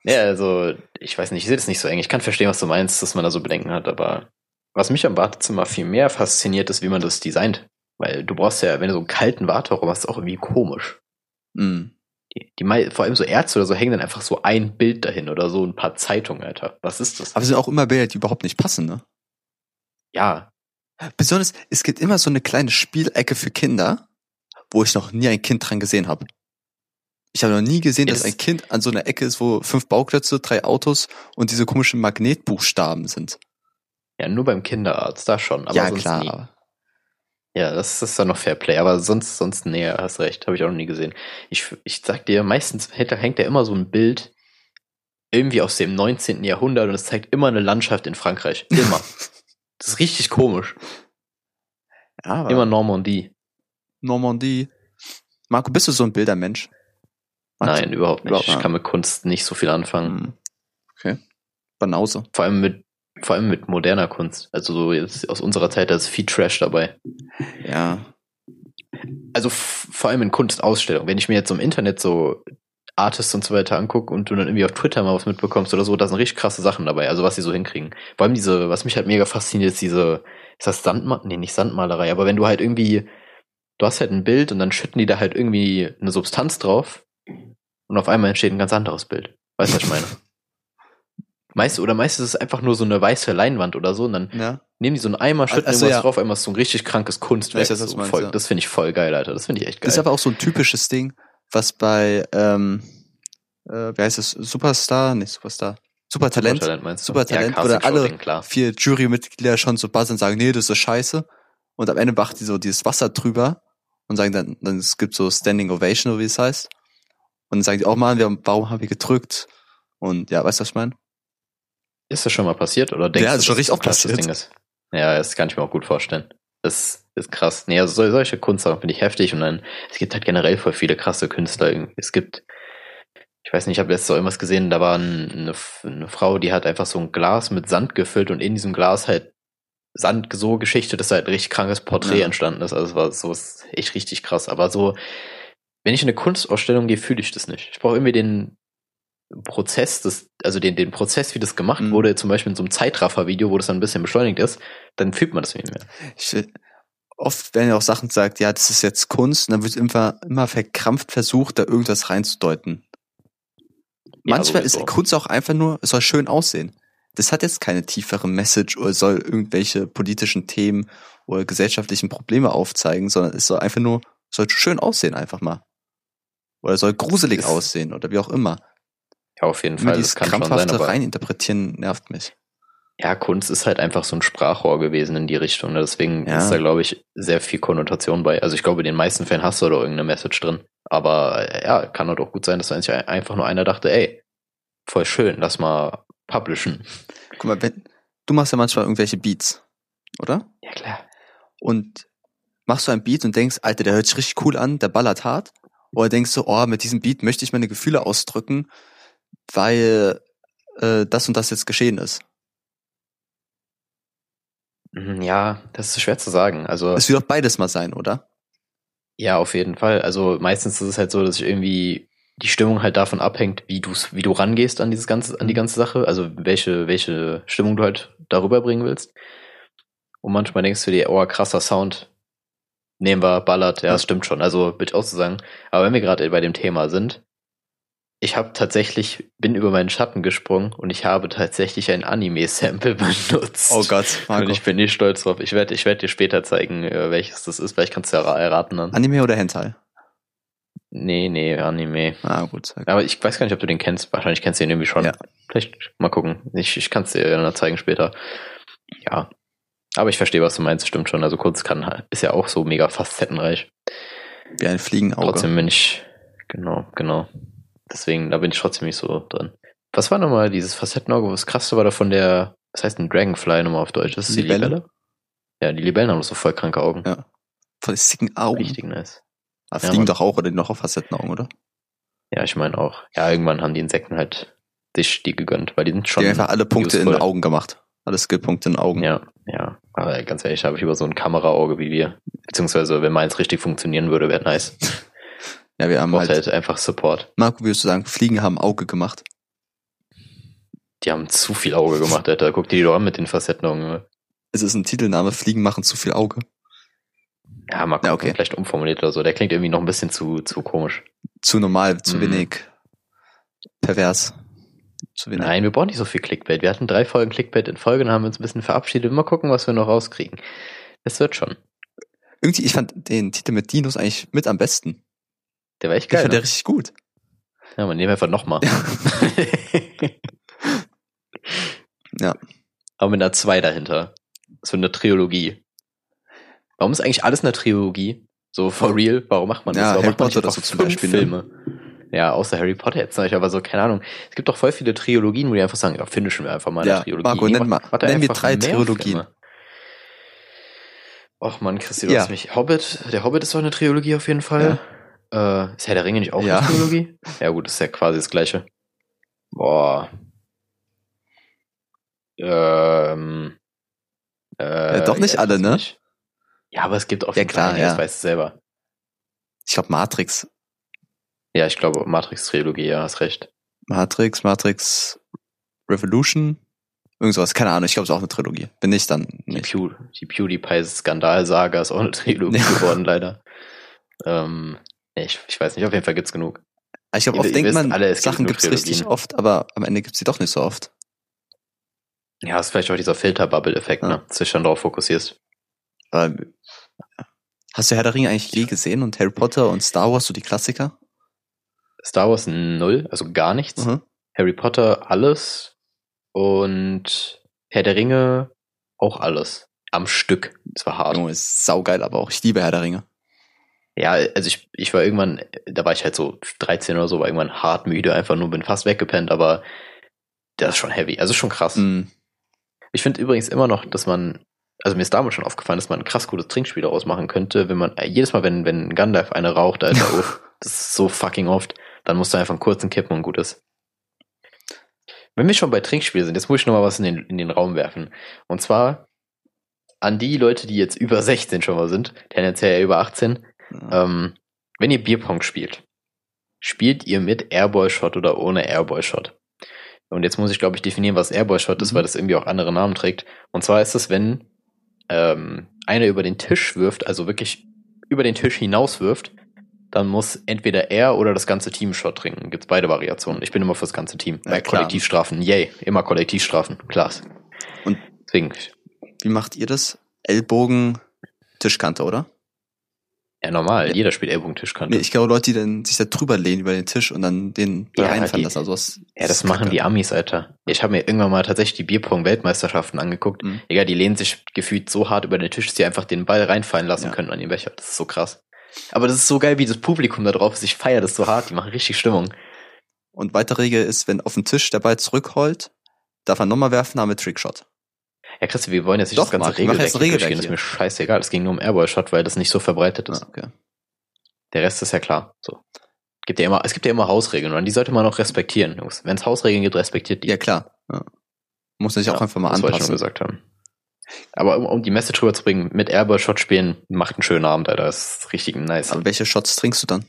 ja, also, ich weiß nicht, ich sehe das nicht so eng. Ich kann verstehen, was du meinst, dass man da so Bedenken hat, aber was mich am Wartezimmer viel mehr fasziniert, ist, wie man das designt. Weil du brauchst ja, wenn du so einen kalten Warteraum hast, auch irgendwie komisch. Mhm. Die, die vor allem so Ärzte oder so hängen dann einfach so ein Bild dahin oder so ein paar Zeitungen, Alter. Was ist das? Aber es sind auch immer Bilder, die überhaupt nicht passen, ne? ja, Besonders, es gibt immer so eine kleine Spielecke für Kinder, wo ich noch nie ein Kind dran gesehen habe. Ich habe noch nie gesehen, dass ein Kind an so einer Ecke ist, wo fünf Bauklötze, drei Autos und diese komischen Magnetbuchstaben sind. ja, nur beim Kinderarzt, da schon, aber ja, sonst klar. nie. Ja, das ist dann noch Fairplay, aber sonst, sonst, nee, hast recht, habe ich auch noch nie gesehen. Ich, ich sag dir, meistens hängt, da- hängt da immer so ein Bild irgendwie aus dem 19. Jahrhundert und es zeigt immer eine Landschaft in Frankreich. Immer. das ist richtig komisch. Ja, aber Immer Normandie. Normandie. Marco, bist du so ein Bildermensch? Nein, überhaupt nicht. Ich kann mit Kunst nicht so viel anfangen. Hm. Okay. Banause. Vor allem mit, vor allem mit moderner Kunst. Also so jetzt aus unserer Zeit, da ist viel Trash dabei. Ja. also vor allem in Kunstausstellungen. Wenn ich mir jetzt im Internet so Artists und so weiter angucke und du dann irgendwie auf Twitter mal was mitbekommst oder so, da sind richtig krasse Sachen dabei, also was sie so hinkriegen. Vor allem diese, was mich halt mega fasziniert, ist diese, ist das Sandmalerei? Nee, nicht Sandmalerei, aber wenn du halt irgendwie, du hast halt ein Bild und dann schütten die da halt irgendwie eine Substanz drauf und auf einmal entsteht ein ganz anderes Bild. Weißt du, was ich meine? Meist, oder meistens ist es einfach nur so eine weiße Leinwand oder so und dann Ja. nehmen die so einen Eimer, schütten Ach so, irgendwas ja. drauf, einmal ist so ein richtig krankes Kunstwerk. Weiß, so meinst, voll, ja. Das finde ich voll geil, Alter. Das finde ich echt geil. Das ist aber auch so ein typisches Ding, was bei, ähm, äh, wie heißt es, Superstar? Nicht Superstar. Supertalent. Supertalent meinst du? Supertalent, ja, oder alle klar. vier Jurymitglieder schon so buzzern und sagen, nee, das ist scheiße. Und am Ende macht die so dieses Wasser drüber und sagen dann, dann es gibt so Standing Ovation, oder wie es heißt. Und dann sagen die auch mal, warum haben wir gedrückt? Und ja, weißt du, was ich meine? Ist das schon mal passiert oder denkst Ja, du, ist schon dass richtig das oft passiert. Ding ist? Ja, das kann ich mir auch gut vorstellen. Das ist krass. Nee, also sol- solche Kunstsachen finde ich heftig und dann, es gibt halt generell voll viele krasse Künstler. Es gibt, ich weiß nicht, ich habe letztes Mal irgendwas gesehen, da war ein, eine, eine Frau, die hat einfach so ein Glas mit Sand gefüllt und in diesem Glas halt Sand so geschichtet, dass da halt ein richtig krankes Porträt Ja. entstanden ist. Also es war so echt richtig krass. Aber so, wenn ich in eine Kunstausstellung gehe, fühle ich das nicht. Ich brauche irgendwie den Prozess, das, also den, den Prozess, wie das gemacht Mhm. wurde, zum Beispiel in so einem Zeitraffer-Video, wo das dann ein bisschen beschleunigt ist, dann fühlt man das nicht mehr. Ich, will- oft werden ja auch Sachen gesagt, ja, das ist jetzt Kunst, und dann wird immer, immer verkrampft versucht, da irgendwas reinzudeuten. Manchmal sowieso. ist Kunst auch einfach nur, es soll schön aussehen. Das hat jetzt keine tiefere Message oder soll irgendwelche politischen Themen oder gesellschaftlichen Probleme aufzeigen, sondern es soll einfach nur, soll schön aussehen einfach mal. Oder soll gruselig Ist- aussehen oder wie auch immer. Ja, auf jeden Immer Fall, dieses das kann schon sein, krampfhafte Reininterpretieren nervt mich. ja, Kunst ist halt einfach so ein Sprachrohr gewesen in die Richtung. Deswegen Ja. ist da, glaube ich, sehr viel Konnotation bei. Also ich glaube, in den meisten Fällen hast du da irgendeine Message drin. Aber äh, ja, kann halt auch gut sein, dass einfach nur einer dachte, ey, voll schön, lass mal publishen. Guck mal, wenn, du machst ja manchmal irgendwelche Beats, oder? Ja, klar. und machst du ein Beat und denkst, Alter, der hört sich richtig cool an, der ballert hart. Oder denkst du, oh, mit diesem Beat möchte ich meine Gefühle ausdrücken, weil äh, das und das jetzt geschehen ist. Mhm, Ja, das ist schwer zu sagen. Also Es wird doch beides mal sein, oder? Ja, auf jeden Fall. Also meistens ist es halt so, dass ich irgendwie die Stimmung halt davon abhängt, wie du wie du rangehst an dieses ganze an die ganze Sache, also welche welche Stimmung du halt darüber bringen willst. Und manchmal denkst du dir, oh krasser Sound, nehmen wir ballert, ja, das stimmt schon. Also bitte auch zu sagen. Aber wenn wir gerade bei dem Thema sind, ich habe tatsächlich bin über meinen Schatten gesprungen und ich habe tatsächlich ein Anime-Sample benutzt. Oh Gott, Und Marco. ich bin nicht stolz drauf. Ich werde ich werd dir später zeigen, äh, welches das ist. Vielleicht kannst du ja ra- erraten dann. Anime oder Hentai? Nee, nee, Anime. Ah, gut. Aber ich weiß gar nicht, ob du den kennst. Wahrscheinlich kennst du ihn irgendwie schon. Ja. Vielleicht mal gucken. Ich, ich kann es dir dann zeigen später. Ja. Aber ich verstehe, was du meinst, stimmt schon. Also Kunst kann ist ja auch so mega facettenreich. Wie ein Fliegenauge. Trotzdem bin ich, genau, genau. Deswegen, da bin ich trotzdem nicht so drin. Was war nochmal dieses Facettenauge? Was krasseste war da von der, was heißt ein Dragonfly nochmal auf Deutsch? Ist das die Libelle? Libelle? Ja, die Libellen haben so voll kranke Augen. Ja. Den sicken Augen. Richtig nice. Ah, Ja, fliegen Mann. doch auch oder die noch auf Facettenaugen, oder? Ja, ich meine auch. Ja, irgendwann haben die Insekten halt dich die gegönnt, weil die sind schon. die haben einfach alle Punkte in useful. den Augen gemacht. Alle Skillpunkte in den Augen. Ja, ja. Aber ganz ehrlich, habe ich über so ein Kameraauge wie wir. Beziehungsweise, wenn meins richtig funktionieren würde, wäre nice. Ja, wir haben halt, halt einfach Support. Marco, würdest du sagen, Fliegen haben Auge gemacht? Die haben zu viel Auge gemacht, Alter. Guck dir die doch an mit den Facettenaugen. Es ist ein Titelname, Fliegen machen zu viel Auge. Ja, mal gucken, Ja, okay. vielleicht umformuliert oder so. Der klingt irgendwie noch ein bisschen zu, zu komisch. Zu normal, zu Mhm. wenig pervers. Zu wenig. Nein, wir brauchen nicht so viel Clickbait. Wir hatten drei Folgen Clickbait in Folge und haben uns ein bisschen verabschiedet. Mal gucken, was wir noch rauskriegen. Das wird schon. Irgendwie, ich fand den Titel mit Dinos eigentlich mit am besten. Der war echt Ich geil. fand der Ne? richtig gut. Ja, man nehmen einfach nochmal. Ja. Aber mit einer 2 dahinter. So eine Trilogie. Warum ist eigentlich alles eine Trilogie? So for real? Warum macht man das? Ja, Warum Harry macht man Potter das so zum Beispiel, ne? Ja, außer Harry Potter jetzt sag ich aber so, keine Ahnung. Es gibt doch voll viele Trilogien, wo die einfach sagen, ja, finishen wir einfach mal eine Ja, Trilogie. Marco, nenn mal- macht nenn mir drei Trilogien. Och man, Christi, du Ja. hast mich. Hobbit, der Hobbit ist doch eine Trilogie auf jeden Fall. Äh, ist Herr der Ringe nicht auch Ja. eine Trilogie? Ja gut, ist ja quasi das gleiche. Boah. Ähm. Äh, doch nicht ja, alle, ne? nicht. Ja, aber es gibt auf Ja, jeden klar, Fall ja. das weißt du selber. Ich glaube Matrix. Ja, ich glaube Matrix-Trilogie, ja, hast recht. Matrix, Matrix Revolution. Irgend sowas, keine Ahnung, ich glaube es ist auch eine Trilogie. Bin ich dann Die, nicht. Pew, die PewDiePie-Skandal-Saga ist auch eine Trilogie Ja. geworden, leider. Ähm, ich, ich weiß nicht, auf jeden Fall gibt's genug. Ich glaube, oft ihr denkt wisst man, alle, es gibt Sachen genug gibt's richtig oft, aber am Ende gibt's sie doch nicht so oft. Ja, ist vielleicht auch dieser Filterbubble-Effekt, Ja. ne? Dass du dich dann darauf fokussierst. Aber, hast du Herr der Ringe eigentlich je gesehen und Harry Potter und Star Wars, so die Klassiker? Star Wars null, also gar nichts. Mhm. Harry Potter alles und Herr der Ringe auch alles. Am Stück. Das war hart. Junge, ist saugeil, aber auch. Ich liebe Herr der Ringe. Ja, also ich, ich war irgendwann, da war ich halt so 13 oder so, war irgendwann hart müde, einfach nur bin fast weggepennt, aber das ist schon heavy. Also schon krass. Mm, Ich finde übrigens immer noch, dass man, also mir ist damals schon aufgefallen, dass man ein krass gutes Trinkspiel daraus machen könnte, wenn man, jedes Mal, wenn, wenn Gandalf eine raucht, Alter, uff, das ist so fucking oft, dann musst du einfach einen kurzen kippen und gut ist. Wenn wir schon bei Trinkspielen sind, jetzt muss ich noch mal was in den, in den Raum werfen. Und zwar an die Leute, die jetzt über 16 schon mal sind, tendenziell über 18, ja. ähm, wenn ihr Bierpong spielt, spielt ihr mit Airboy-Shot oder ohne Airboy-Shot? Und jetzt muss ich, glaube ich, definieren, was Airboy-Shot ist, Mhm. weil das irgendwie auch andere Namen trägt. Und zwar ist es, wenn ähm, einer über den Tisch wirft, also wirklich über den Tisch hinaus wirft, dann muss entweder er oder das ganze Team Shot trinken. Gibt's beide Variationen. Ich bin immer fürs ganze Team. Ja, Bei klar. Kollektivstrafen, yay, immer Kollektivstrafen, klar. Und- deswegen, Wie macht ihr das? Ellbogen, Tischkante, oder? ja normal, Ja. jeder spielt Ellbogen-Tischkante. Nee, ich glaube, Leute, die dann sich da drüber lehnen über den Tisch und dann den Ja, reinfallen lassen. Also was, Ja, das machen kacke. die Amis, Alter. Ich habe mir irgendwann mal tatsächlich die Bierpong-Weltmeisterschaften angeguckt. Mhm. Digga, die lehnen sich gefühlt so hart über den Tisch, dass sie einfach den Ball reinfallen lassen Ja. können an den Becher. Das ist so krass. Aber das ist so geil, wie das Publikum da drauf ist. Ich feiere das so hart. Die machen richtig Stimmung. Und weitere Regel ist, wenn auf den Tisch der Ball zurückrollt, darf er nochmal werfen, haben wir Trickshot. Ja, Christi, wir wollen jetzt nicht Doch, das ganze Marc, wir Regelwerk jetzt Regelwerk durchgehen. Das ist mir scheißegal. Es ging nur um Airball-Shot, weil das nicht so verbreitet ist. Ah, okay. Der Rest ist ja klar. So. Gibt ja immer, es gibt ja immer Hausregeln und die sollte man auch respektieren, Jungs. Wenn es Hausregeln gibt, respektiert die. Ja, klar. Ja. Muss sich auch Ja, einfach mal das wollte ich schon anpassen. gesagt haben. Aber um, um die Message rüberzubringen, mit Airball-Shot spielen, macht einen schönen Abend, Alter. Das ist richtig nice. Aber welche Shots trinkst du dann?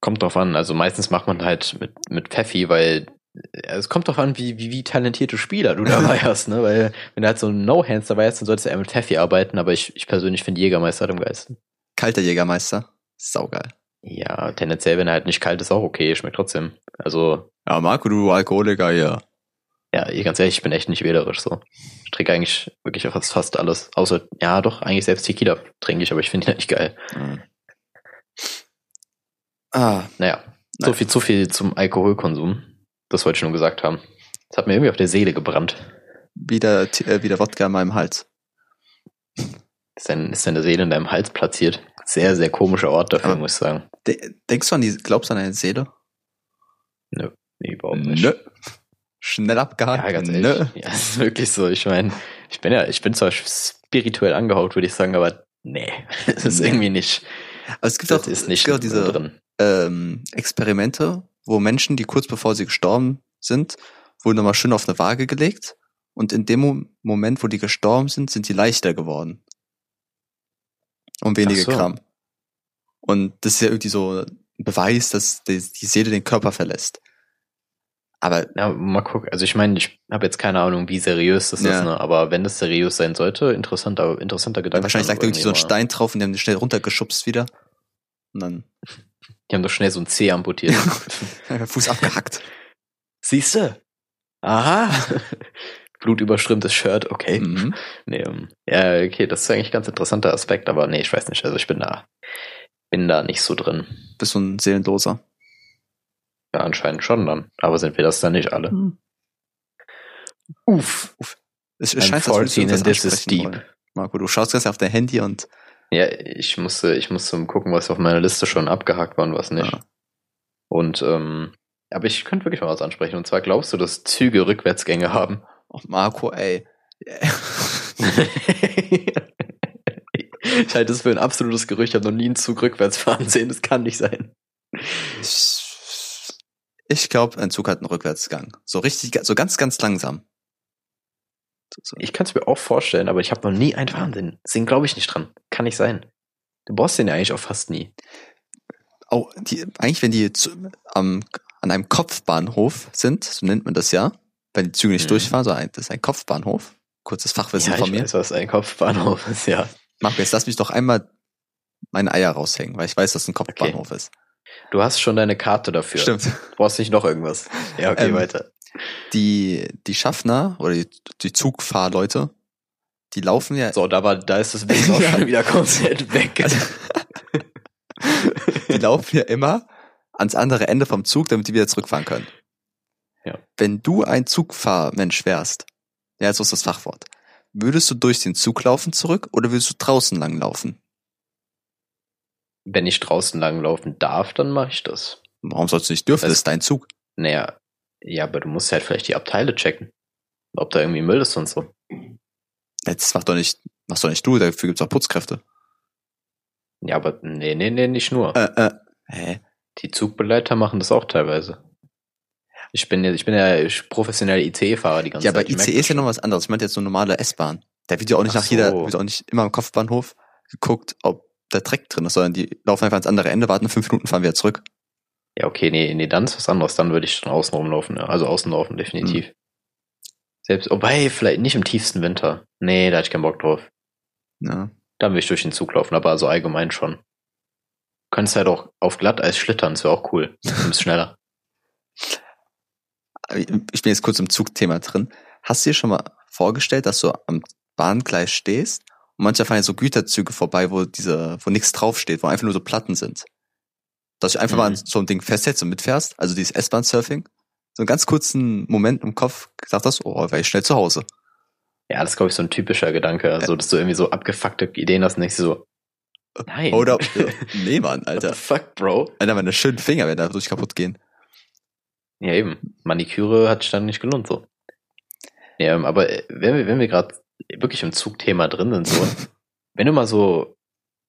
Kommt drauf an. Also meistens macht man halt mit, mit Pfeffi, weil äh, es kommt drauf an, wie, wie, wie talentierte Spieler du dabei hast, ne? Weil wenn du halt so No-Hands dabei hast, dann solltest du eher mit Pfeffi arbeiten, aber ich, ich persönlich finde Jägermeister halt am geilsten. Kalter Jägermeister. Saugeil. Ja, tendenziell, wenn er halt nicht kalt ist, auch okay, schmeckt trotzdem. Also, Ja, Marco, du Alkoholiker, ja. ja, ganz ehrlich, ich bin echt nicht wählerisch so. Ich trinke eigentlich wirklich fast, fast alles. Außer, ja, doch, eigentlich selbst Tequila trinke ich, aber ich finde ihn nicht geil. Ah, Naja, so Nein. viel, zu viel zum Alkoholkonsum. Das wollte ich nur gesagt haben. Das hat mir irgendwie auf der Seele gebrannt. wieder, äh, wieder Wodka in meinem Hals. Ist, dein, ist deine Seele in deinem Hals platziert? Sehr, sehr komischer Ort dafür, Aber- muss ich sagen. De denkst du an die, glaubst du an deine Seele? Nö, nee, überhaupt nicht. Nö. Schnell abgehakt. Ja, ganz Nö. ehrlich. Ja, das ist wirklich so. Ich meine, ich bin ja, ich bin zwar spirituell angehaucht, würde ich sagen, aber nee, es ist Nee. irgendwie nicht. Aber es gibt Das auch, ist es nicht gibt auch diese drin. ähm, Experimente, wo Menschen, die kurz bevor sie gestorben sind, wurden nochmal schön auf eine Waage gelegt und in dem Mo Moment, wo die gestorben sind, sind die leichter geworden. Um wenige so. Gramm. Und das ist ja irgendwie so ein Beweis, dass die, die Seele den Körper verlässt. Aber Ja, mal gucken. Also ich meine, ich habe jetzt keine Ahnung, wie seriös das Ja. ist, ne? aber wenn das seriös sein sollte, interessanter, interessanter Gedanke. wahrscheinlich lag da irgendwie so ein. Stein drauf und die haben den schnell runtergeschubst wieder. Und dann Die haben doch schnell so ein C amputiert. Fuß abgehackt. Siehste? Aha. Blutüberströmtes Shirt, okay. Mhm. Nee, ähm, ja, okay, das ist eigentlich ein ganz interessanter Aspekt, aber nee, ich weiß nicht. Also ich bin da, bin da nicht so drin. Bist so ein Seelenloser. Ja, anscheinend schon dann. Aber sind wir das dann nicht alle? Mhm. Uff. Es, I'm es scheint, als würdest du 14 das is deep. wollen. Marco, du schaust ganz auf dein Handy und Ja, ich musste, ich musste gucken, was auf meiner Liste schon abgehakt war und was nicht. Ja. Und, ähm, aber ich könnte wirklich mal was ansprechen. Und zwar glaubst du, dass Züge Rückwärtsgänge haben? oh, Marco, ey. ich halte es für ein absolutes Gerücht. Ich habe noch nie einen Zug rückwärts fahren sehen. Das kann nicht sein. Ich, ich glaube, ein Zug hat einen Rückwärtsgang. So richtig, so ganz, ganz langsam. Ich kann es mir auch vorstellen, aber ich habe noch nie einen sehen. Deswegen glaube ich nicht dran. Kann nicht sein. Du brauchst den ja eigentlich auch fast nie. Oh, die, eigentlich, wenn die zu, am, an einem Kopfbahnhof sind, so nennt man das ja, wenn die Züge nicht Mhm. durchfahren, so ein, das ist ein Kopfbahnhof. Kurzes Fachwissen ja, von ich mir. weiß, was ein Kopfbahnhof ist, ja. Marco, jetzt lass mich doch einmal meine Eier raushängen, weil ich weiß, dass es ein Kopfbahnhof ist. Du hast schon deine Karte dafür. Stimmt. Du brauchst nicht noch irgendwas. Ja, okay, Ähm, weiter. Die, die Schaffner oder die, die Zugfahrleute, die laufen ja, So, da war, da ist das Bild auch schon wieder komplett weg. Also- die laufen ja immer ans andere Ende vom Zug, damit die wieder zurückfahren können. Ja. Wenn du ein Zugfahrmensch wärst, ja, so ist das Fachwort, würdest du durch den Zug laufen zurück oder würdest du draußen lang laufen? Wenn ich draußen langlaufen darf, dann mache ich das. Warum sollst du nicht dürfen? Was- Das ist dein Zug. Naja, ja, aber du musst halt vielleicht die Abteile checken. Ob da irgendwie Müll ist und so. Das macht doch nicht, machst doch nicht du, dafür gibt's auch Putzkräfte. Ja, aber nee, nee, nee, nicht nur. Äh, äh, hä? Die Zugbegleiter machen das auch teilweise. Ich bin ja, ich bin ja professioneller ICE-Fahrer die ganze Ja, aber Zeit. Ich merk ICE ist das ja noch was anderes. Ich meinte jetzt so normale S-Bahn. Da wird ja auch nicht Ach nach jeder, so. wird auch nicht immer am Kopfbahnhof geguckt, ob da Dreck drin ist, sondern die laufen einfach ans andere Ende, warten fünf Minuten, fahren wieder zurück. Ja, okay, nee, nee, dann ist was anderes. Dann würde ich schon außen rumlaufen, ja. Also außen laufen, definitiv. Hm. Selbst, wobei, vielleicht nicht im tiefsten Winter. Nee, da hatte ich keinen Bock drauf. Ja. Dann will ich durch den Zug laufen, aber also allgemein schon. Du könntest halt auch auf Glatteis schlittern, das wäre auch cool. Du bist schneller. Ich bin jetzt kurz im Zugthema drin. Hast du dir schon mal vorgestellt, dass du am Bahngleis stehst und manchmal fahren ja so Güterzüge vorbei, wo diese, wo nichts draufsteht, wo einfach nur so Platten sind. Dass du einfach Mhm. mal so ein Ding festhältst und mitfährst, also dieses S-Bahn-Surfing. So einen ganz kurzen Moment im Kopf gesagt hast, oh, wäre ich schnell zu Hause. Ja, das ist, glaube ich, so ein typischer Gedanke. Also, dass du irgendwie so abgefuckte Ideen hast und denkst so, nein. Oder, nee, Mann, What Alter. the fuck, Bro? Alter, meine schönen Finger werden dadurch kaputt gehen. Ja, eben. Maniküre hat sich dann nicht gelohnt, so. Ja, aber äh, wenn wir, wenn wir gerade wirklich im Zugthema drin sind, so, wenn du mal so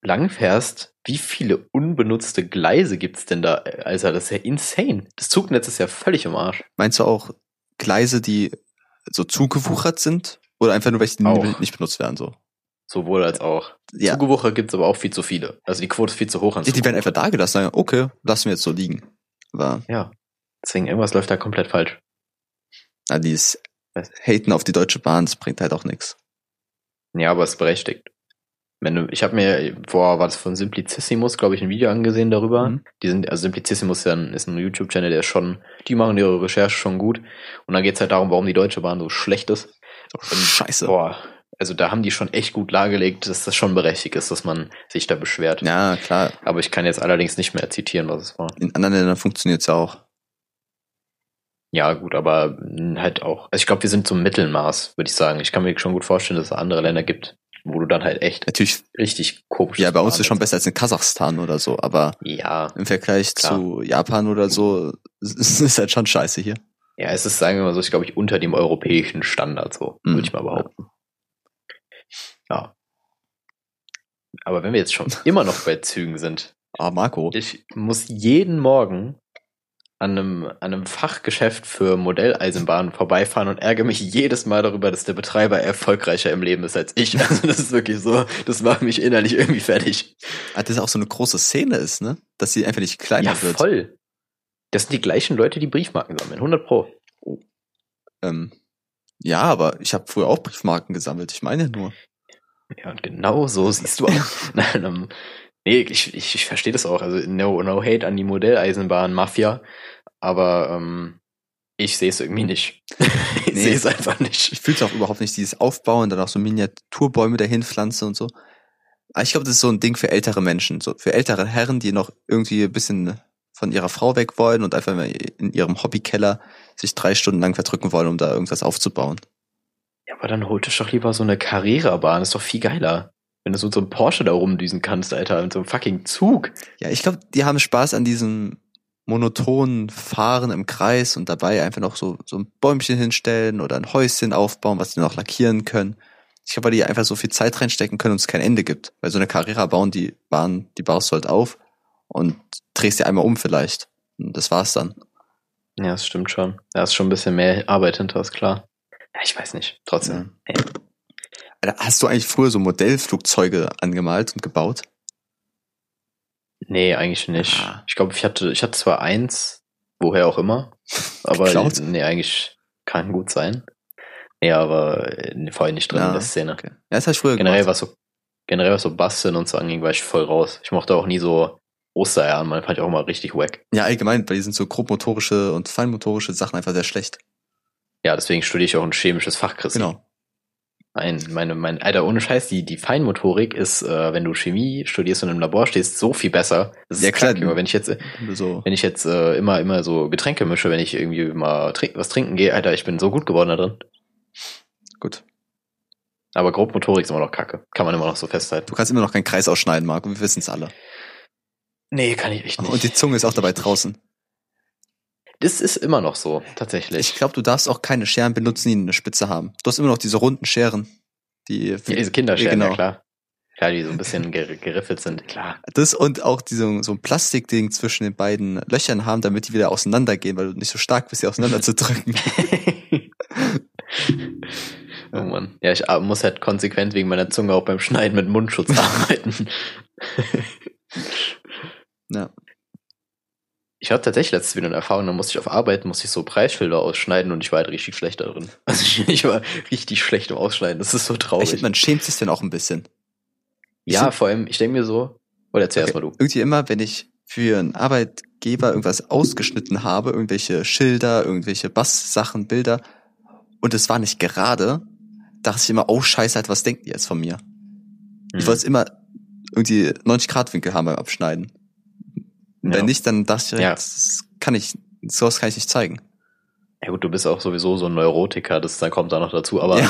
lang fährst, wie viele unbenutzte Gleise gibt's denn da? Also, das ist ja insane. Das Zugnetz ist ja völlig im Arsch. Meinst du auch Gleise, die so zugewuchert sind? Oder einfach nur, welche die nicht benutzt werden, so? Sowohl als auch. Ja. Zugewucher gibt's aber auch viel zu viele. Also die Quote ist viel zu hoch an Die, die werden einfach da gelassen, sagen, okay, lassen wir jetzt so liegen. Aber Ja. Deswegen, irgendwas läuft da komplett falsch. na, dieses Haten auf die Deutsche Bahn, das bringt halt auch nichts. Ja, aber es ist berechtigt. Wenn du, ich habe mir vor, war das von Simplicissimus, glaube ich, ein Video angesehen darüber. Mhm. Die sind, also Simplicissimus ist, ja ein, YouTube-Channel, der schon, die machen ihre Recherche schon gut. Und dann geht's halt darum, warum die Deutsche Bahn so schlecht ist. Oh, Scheiße. Boah, also da haben die schon echt gut dargelegt, dass das schon berechtigt ist, dass man sich da beschwert. Ja, klar. Aber ich kann jetzt allerdings nicht mehr zitieren, was es war. In anderen Ländern funktioniert's ja auch. Ja, gut, aber mh, halt auch. Also ich glaube, wir sind im Mittelmaß, würde ich sagen. Ich kann mir schon gut vorstellen, dass es andere Länder gibt, wo du dann halt echt Natürlich, richtig komisch. ja, bei uns ist schon besser als in Kasachstan oder so, aber Ja, im Vergleich Klar. zu Japan oder so ist es halt schon scheiße hier. ja, es ist, sagen wir mal so, ich glaube ich, unter dem europäischen Standard, so, Mhm. würde ich mal behaupten. Ja. Aber wenn wir jetzt schon immer noch bei Zügen sind, Ah, Marco. ich muss jeden Morgen an einem, an einem Fachgeschäft für Modelleisenbahnen vorbeifahren und ärgere mich jedes Mal darüber, dass der Betreiber erfolgreicher im Leben ist als ich. Also das ist wirklich so, das macht mich innerlich irgendwie fertig. Ah, das auch so eine große Szene ist, ne? Dass sie einfach nicht kleiner Ja, wird. voll. Das sind die gleichen Leute, die Briefmarken sammeln. 100 Pro. Ähm, ja, aber ich habe früher auch Briefmarken gesammelt. Ich meine nur. Ja, und genau so siehst du auch. Nein, ähm, nee, ich, ich, ich verstehe das auch. Also no, no hate an die Modelleisenbahn-Mafia, aber ähm, ich sehe es irgendwie nicht. ich Nee. sehe es einfach nicht. Ich fühle auch überhaupt nicht dieses Aufbauen, dann auch so Miniaturbäume dahin pflanzen und so. Aber ich glaube, das ist so ein Ding für ältere Menschen, so für ältere Herren, die noch irgendwie ein bisschen von ihrer Frau weg wollen und einfach mal in ihrem Hobbykeller sich drei Stunden lang verdrücken wollen, um da irgendwas aufzubauen. Ja, aber dann holt dich doch lieber so eine Carrera-Bahn. Ist doch viel geiler. Wenn du so mit so einem Porsche da rumdüsen kannst, Alter, mit so einem fucking Zug. Ja, ich glaube, die haben Spaß an diesem monotonen Fahren im Kreis und dabei einfach noch so, so ein Bäumchen hinstellen oder ein Häuschen aufbauen, was die noch lackieren können. Ich glaube, weil die einfach so viel Zeit reinstecken können und es kein Ende gibt. Weil so eine Carrera bauen die Bahn, die baust du halt auf und drehst sie einmal um vielleicht. Und das war's dann. Ja, das stimmt schon. Da ist schon ein bisschen mehr Arbeit hinter, ist klar. Ja, ich weiß nicht. Trotzdem. Ja. Alter, Hast du eigentlich früher so Modellflugzeuge angemalt und gebaut? Nee, eigentlich nicht. Ah. Ich glaube, ich hatte, ich hatte zwar eins, woher auch immer, aber Geklaut? nee, eigentlich kann gut sein. Nee, aber äh, vorher nicht drin Ja, in der Szene. Okay. Ja, das habe ich früher Generell gemacht. was so, generell was so Basteln und so anging, war ich voll raus. Ich mochte auch nie so Ostereier an, man fand ich auch immer richtig wack. Ja, allgemein, weil die sind so grobmotorische und feinmotorische Sachen einfach sehr schlecht. Ja, deswegen studiere ich auch ein chemisches Fach, Chris. Genau. Ein, meine, mein, Alter, ohne Scheiß, die, die Feinmotorik ist, äh, wenn du Chemie studierst und im Labor stehst, so viel besser. Das ist Ja, klar. Junge. wenn ich jetzt, So. wenn ich jetzt äh, immer, immer so Getränke mische, wenn ich irgendwie mal trink, was trinken gehe, Alter, ich bin so gut geworden da drin. Gut. Aber Grobmotorik ist immer noch kacke. Kann man immer noch so festhalten. Du kannst immer noch keinen Kreis ausschneiden, Marco. Wir wissen es alle. Nee, kann ich echt nicht. Und die Zunge ist auch dabei draußen. Das ist immer noch so, tatsächlich. Ich glaube, du darfst auch keine Scheren benutzen, die eine Spitze haben. Du hast immer noch diese runden Scheren, die ja, diese Kinderscheren, Genau. ja klar. Klar, die so ein bisschen ger geriffelt sind, klar. das und auch diese, so ein Plastikding zwischen den beiden Löchern haben, damit die wieder auseinandergehen, weil du nicht so stark bist, sie auseinanderzudrücken. oh Mann. Ja, ich äh, muss halt konsequent wegen meiner Zunge auch beim Schneiden mit Mundschutz arbeiten. ja. Ich hatte tatsächlich letztens wieder eine Erfahrung, da musste ich auf Arbeit, musste ich so Preisschilder ausschneiden und ich war halt richtig schlecht da drin. Also ich, ich war richtig schlecht im Ausschneiden, das ist so Ich traurig. finde, man schämt sich dann auch ein bisschen. Ich ja, find- vor allem, ich denke mir so, oder erzähl Okay. erst mal du. Irgendwie immer, wenn ich für einen Arbeitgeber irgendwas ausgeschnitten habe, irgendwelche Schilder, irgendwelche Basssachen, Bilder, und es war nicht gerade, dachte ich immer, oh Scheiße, halt, was denkt ihr jetzt von mir? Ich Mhm. wollte es immer irgendwie 90 Grad Winkel haben beim Abschneiden. Und Ja. wenn nicht, dann dachte ich, direkt, Ja. das kann ich, sowas kann ich nicht zeigen. Ja gut, du bist auch sowieso so ein Neurotiker, das dann kommt da noch dazu, aber Ja.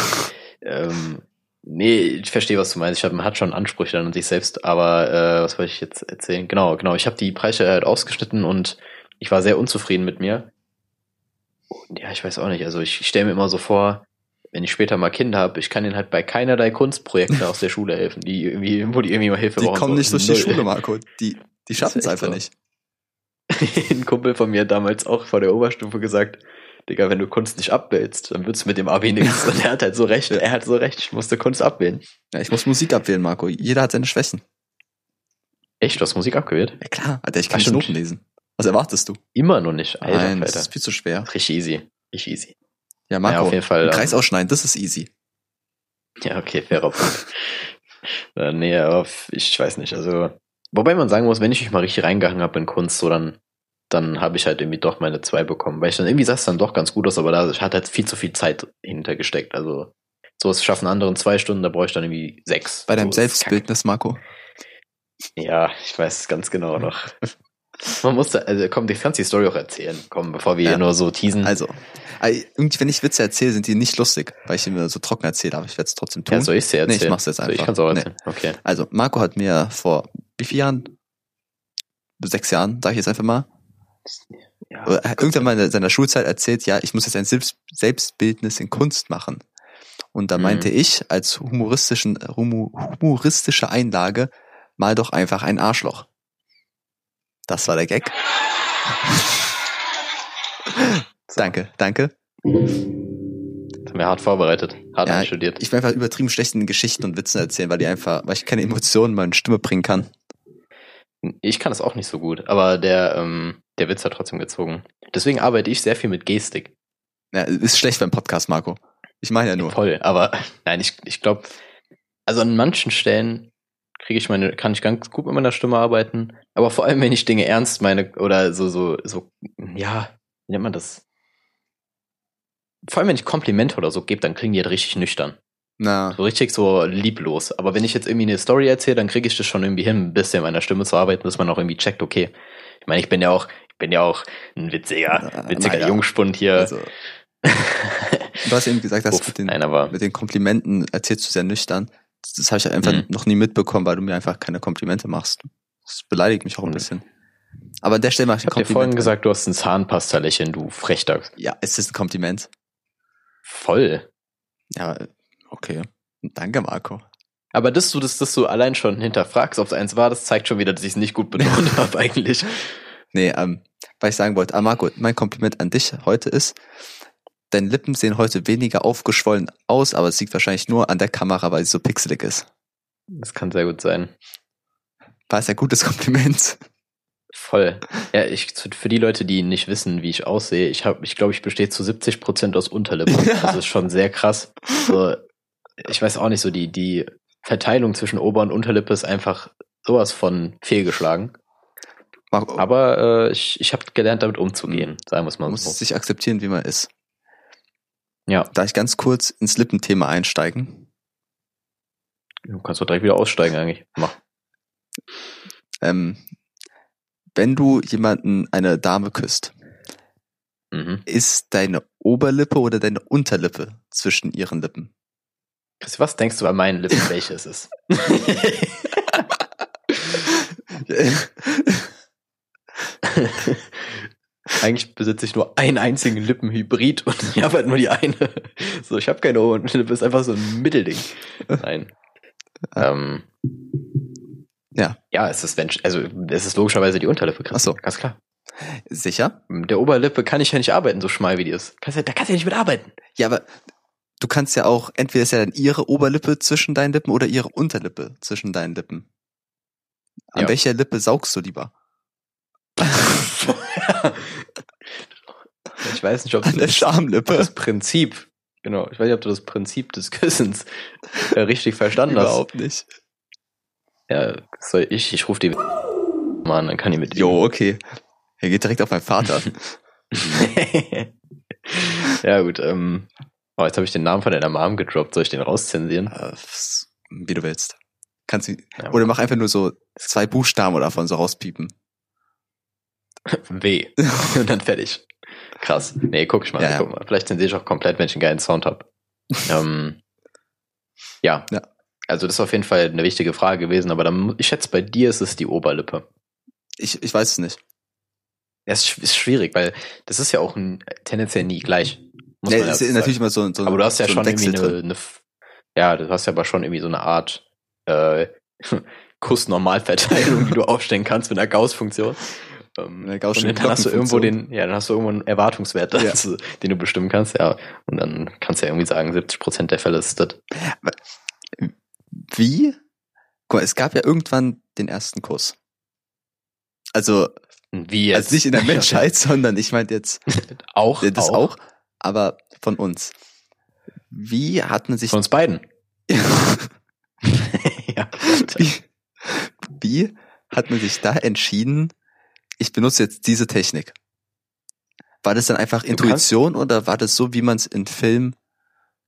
ähm, nee, ich verstehe, was du meinst. Ich hab, man hat schon Ansprüche an sich selbst, aber äh, was wollte ich jetzt erzählen? Genau, genau. Ich habe die Preise halt ausgeschnitten und ich war sehr unzufrieden mit mir. Und ja, ich weiß auch nicht. Also ich, ich stelle mir immer so vor, wenn ich später mal Kinder habe, ich kann ihnen halt bei keinerlei Kunstprojekten aus der Schule helfen, die irgendwie, wo die irgendwie mal Hilfe Die brauchen. kommen nicht durch die. Schule, Marco. Die, die schaffen es einfach so. nicht. Ein Kumpel von mir hat damals auch vor der Oberstufe gesagt, Digga, wenn du Kunst nicht abbildest, dann wird's mit dem Abi nichts. Und er hat halt so recht, er hat so recht, ich musste Kunst abwählen. Ja, ich muss Musik abwählen, Marco. Jeder hat seine Schwächen. Echt, du hast Musik abgewählt? Ja klar, Alter, ich kann stimmt. Noten lesen. Was erwartest du? Immer noch nicht. Alter, Nein, das Alter. ist viel zu schwer. Richtig easy. Richtig easy. Ja, Marco, Ja, auf jeden Fall, einen Kreis ähm, ausschneiden, das ist easy. Ja, okay, fairer Punkt. nee, aber f- ich weiß nicht, also, wobei man sagen muss, wenn ich mich mal richtig reingehangen habe in Kunst, so dann, dann habe ich halt irgendwie doch meine zwei bekommen, weil ich dann irgendwie sah es dann doch ganz gut aus, aber da hat halt viel zu viel Zeit hintergesteckt, also, sowas schaffen andere in zwei Stunden, da brauche ich dann irgendwie sechs. Bei deinem so, Selbstbildnis, Marco. Ja, ich weiß es ganz genau noch. Man musste, also komm, ich kannst die Story auch erzählen. Komm, bevor wir Ja. hier nur so teasen. Also, irgendwie, wenn ich Witze erzähle, sind die nicht lustig, weil ich immer so trocken erzähle, aber ich werde es trotzdem tun. ja, soll ich sie erzählen? Nee, ich mach's jetzt So, einfach. ich kann's auch Nee. erzählen. Okay. Also, Marco hat mir vor wie vielen Jahren? Sechs Jahren, sag ich jetzt einfach mal. Ja, hat irgendwann mal in seiner Schulzeit erzählt, ja, ich muss jetzt ein Selbst Selbstbildnis in Kunst machen. Und da Mhm. meinte ich als humoristischen, humo- humoristische Einlage, mal doch einfach ein Arschloch. Das war der Gag. danke, danke. Das haben wir hart vorbereitet, hart Ja, einstudiert. Ich bin einfach übertrieben schlecht in Geschichten und Witzen erzählen, weil die einfach, weil ich keine Emotionen in meine Stimme bringen kann. Ich kann es auch nicht so gut, aber der, ähm, der Witz hat trotzdem gezogen. Deswegen arbeite ich sehr viel mit Gestik. Ja, ist schlecht beim Podcast, Marco. Ich meine ja nur. Voll, aber nein, ich, ich glaube, also an manchen Stellen kriege ich meine, kann ich ganz gut mit meiner Stimme arbeiten, aber vor allem, wenn ich Dinge ernst meine oder so, so, so, ja, wie nennt man das? Vor allem, wenn ich Komplimente oder so gebe, dann klingen die halt richtig nüchtern. Na, So richtig so lieblos. Aber wenn ich jetzt irgendwie eine Story erzähle, dann kriege ich das schon irgendwie hin, ein bisschen meiner Stimme zu arbeiten, dass man auch irgendwie checkt, okay. Ich meine, ich bin ja auch, ich bin ja auch ein witziger, Na, witziger naja. Jungspund hier. also, du hast eben gesagt, dass Uff, mit den, nein, mit den Komplimenten erzählst du sehr nüchtern. Das, das habe ich einfach Mhm. noch nie mitbekommen, weil du mir einfach keine Komplimente machst. Das beleidigt mich auch ein Mhm. bisschen. Aber an der Stelle mache ich ich ein habe dir vorhin Kompliment. gesagt, du hast ein Zahnpasta-Lächeln, du Frechdachs. Ja, es ist ein Kompliment. Voll. Ja, okay. Danke, Marco. Aber dass du das, dass du allein schon hinterfragst, ob es eins war, das zeigt schon wieder, dass ich es nicht gut betont habe eigentlich. Nee, ähm, was ich sagen wollte, ah, Marco, mein Kompliment an dich heute ist, deine Lippen sehen heute weniger aufgeschwollen aus, aber es liegt wahrscheinlich nur an der Kamera, weil sie so pixelig ist. Das kann sehr gut sein. War es ein gutes Kompliment. Voll. Ja, ich, für die Leute, die nicht wissen, wie ich aussehe, ich habe, ich glaube, ich bestehe zu 70 Prozent aus Unterlippe. Das ist schon sehr krass. So, ich weiß auch nicht, so die, die Verteilung zwischen Ober- und Unterlippe ist einfach sowas von fehlgeschlagen. Aber äh, ich, ich habe gelernt, damit umzugehen, sagen wir es man mal muss so. sich akzeptieren, wie man ist. Ja, Da ich ganz kurz ins Lippenthema einsteigen. du kannst doch direkt wieder aussteigen eigentlich. Mach. Ähm, wenn du jemanden, eine Dame küsst, Mhm. ist deine Oberlippe oder deine Unterlippe zwischen ihren Lippen? Chris, was denkst du an meinen Lippen, welches es ist? Eigentlich besitze ich nur einen einzigen Lippenhybrid und ich habe halt nur die eine. So, ich habe keine Oberlippe, ist einfach so ein Mittelding. Nein. ähm, Ja. Ja, es ist, wenn, also es ist logischerweise die Unterlippe, Chris. Ach so. Ganz klar. Sicher? Mit der Oberlippe kann ich ja nicht arbeiten, so schmal wie die ist. Kannst ja, da kannst du ja nicht mit arbeiten. Ja, aber du kannst ja auch, entweder ist ja dann ihre Oberlippe zwischen deinen Lippen oder ihre Unterlippe zwischen deinen Lippen. An Ja. welcher Lippe saugst du lieber? ich weiß nicht, ob An der das, Schamlippe. das Prinzip, genau, ich weiß nicht, ob du das Prinzip des Küssens äh, richtig verstanden hast. Überhaupt nicht. Ja, soll ich, ich rufe die Mann, dann kann die mit Jo, okay. Er geht direkt auf meinen Vater. ja, gut, ähm, oh, jetzt habe ich den Namen von deiner Mom gedroppt. Soll ich den rauszensieren? Äh, Wie du willst. Kannst du, Ja, oder mach einfach nur so zwei Buchstaben davon so rauspiepen. W. Und dann fertig. Krass. Nee, guck ich mal. Ja, ja. Guck mal. Vielleicht zensiere ich auch komplett, wenn ich einen geilen Sound habe. ähm, ja. Ja. Also das ist auf jeden Fall eine wichtige Frage gewesen, aber dann, ich schätze, bei dir ist es die Oberlippe. Ich, ich weiß es nicht. Ja, es ist schwierig, weil das ist ja auch ein, tendenziell nie gleich. Muss Nee, ist natürlich immer so, so Aber du hast ja so ein schon irgendwie Wechsel eine, eine, ja, du hast ja aber schon irgendwie so eine Art äh, Kuss-Normalverteilung, die du aufstellen kannst mit einer Gauss-Funktion. Ähm, Eine Gaußsche und dann hast du irgendwo den, ja, dann hast du irgendwo einen Erwartungswert, Ja. den du bestimmen kannst, ja. Und dann kannst du ja irgendwie sagen, 70 Prozent der Fälle ist das. Wie? Guck mal, es gab ja irgendwann den ersten Kuss. Also, Wie jetzt? also nicht in der Menschheit, sondern ich meinte jetzt auch, das auch. aber von uns. Wie hat man sich Von uns beiden. ja. wie, wie hat man sich da entschieden, ich benutze jetzt diese Technik? War das dann einfach Intuition oder war das so, wie man es in Film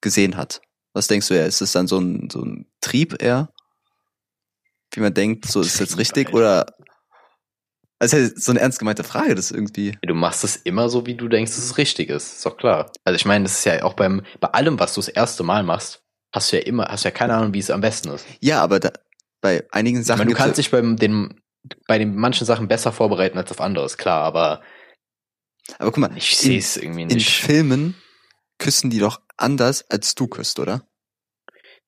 gesehen hat? Was denkst du eher? Ist es dann so ein, so ein Trieb eher? Wie man denkt, so ist jetzt Trieb, richtig Alter. oder Also das ist so eine ernst gemeinte Frage, das irgendwie. Du machst es immer so, wie du denkst, dass es richtig ist. Ist doch klar. Also ich meine, das ist ja auch beim, bei allem, was du das erste Mal machst, hast du ja immer, hast ja keine Ahnung, wie es am besten ist. Ja, aber da, bei einigen Ich Sachen. meine, du kannst dich beim, den, bei den manchen Sachen besser vorbereiten als auf anderes, klar, aber ja, aber guck mal, ich in, sehe es irgendwie in nicht. Filmen küssen die doch anders, als du küsst, oder?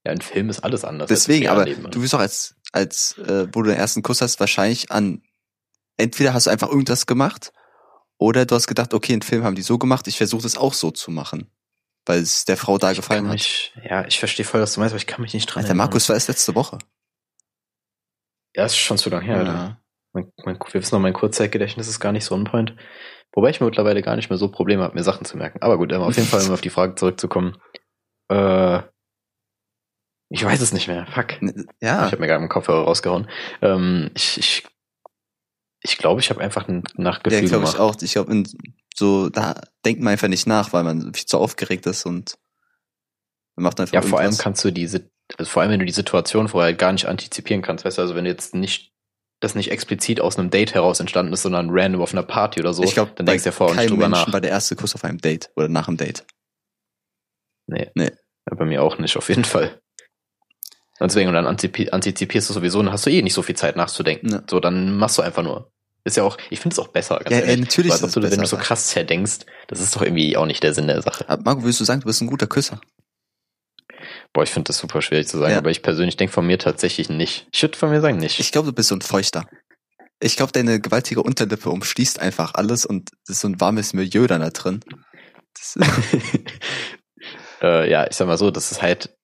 Ja, in Film ist alles anders. Deswegen, aber du wirst doch als, als, äh, wo du den ersten Kuss hast, wahrscheinlich an, entweder hast du einfach irgendwas gemacht, oder du hast gedacht, okay, einen Film haben die so gemacht, ich versuche das auch so zu machen. Weil es der Frau da Ich gefallen hat. mich, ja, ich verstehe voll, was du meinst, aber ich kann mich nicht dran Alter, erinnern. Markus war erst letzte Woche. Ja, ist schon zu lang her, Alter. Mein, mein, wir wissen noch, mein Kurzzeitgedächtnis ist gar nicht so on point. Wobei ich mir mittlerweile gar nicht mehr so Probleme habe, mir Sachen zu merken. Aber gut, ähm, auf jeden Fall, um auf die Frage zurückzukommen. Äh, ich weiß es nicht mehr. Fuck. Ja, Ich habe mir gerade im Kopfhörer rausgehauen. Ähm, ich ich, ich glaube, ich habe einfach ein nach ja Gefühl glaube ich auch. Ich glaube, so, da denkt man einfach nicht nach, weil man viel zu aufgeregt ist und man macht einfach Ja, vor allem irgendwas. kannst du diese, also vor allem wenn du die Situation vorher gar nicht antizipieren kannst, weißt du, also wenn du jetzt nicht das nicht explizit aus einem Date heraus entstanden ist, sondern random auf einer Party oder so, ich glaube, dann denkst du ja vorher nicht drüber Menschen nach. war der erste Kuss auf einem Date oder nach einem Date. Nee. Nee. Ja, bei mir auch nicht, auf jeden Fall. Und deswegen, und dann antizipi- antizipierst du sowieso, dann hast du eh nicht so viel Zeit nachzudenken. Ja. So, dann machst du einfach nur. Ist ja auch, ich finde es auch besser, Ja, ehrlich. ja, natürlich Weil ist du, es wenn du besser. so krass zerdenkst, das ist doch irgendwie auch nicht der Sinn der Sache. Aber Marco, würdest du sagen, du bist ein guter Küsser? Boah, ich finde das super schwierig zu sagen, Ja. aber ich persönlich denke von mir tatsächlich nicht. Ich würde von mir sagen nicht. Ich glaube, du bist so ein Feuchter. Ich glaube, deine gewaltige Unterlippe umschließt einfach alles und es ist so ein warmes Milieu dann da drin. Äh, ja, ich sag mal so, das ist halt,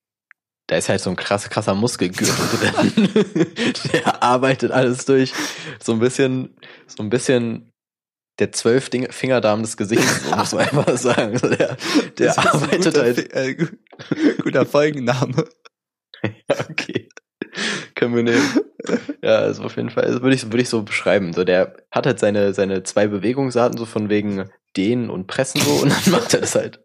da ist halt so ein krass, krasser Muskelgürtel drin. der arbeitet alles durch. So ein bisschen, so ein bisschen der zwölf Fingerdarm des Gesichts, so muss man einfach sagen. Der der das arbeitet guter, halt. Äh, gu- guter Folgenname. Ja, okay. Können wir nehmen. Ja, also auf jeden Fall, also würde ich, würde ich so beschreiben. So, der hat halt seine, seine zwei Bewegungsarten, so von wegen Dehnen und Pressen so, und dann macht er das halt.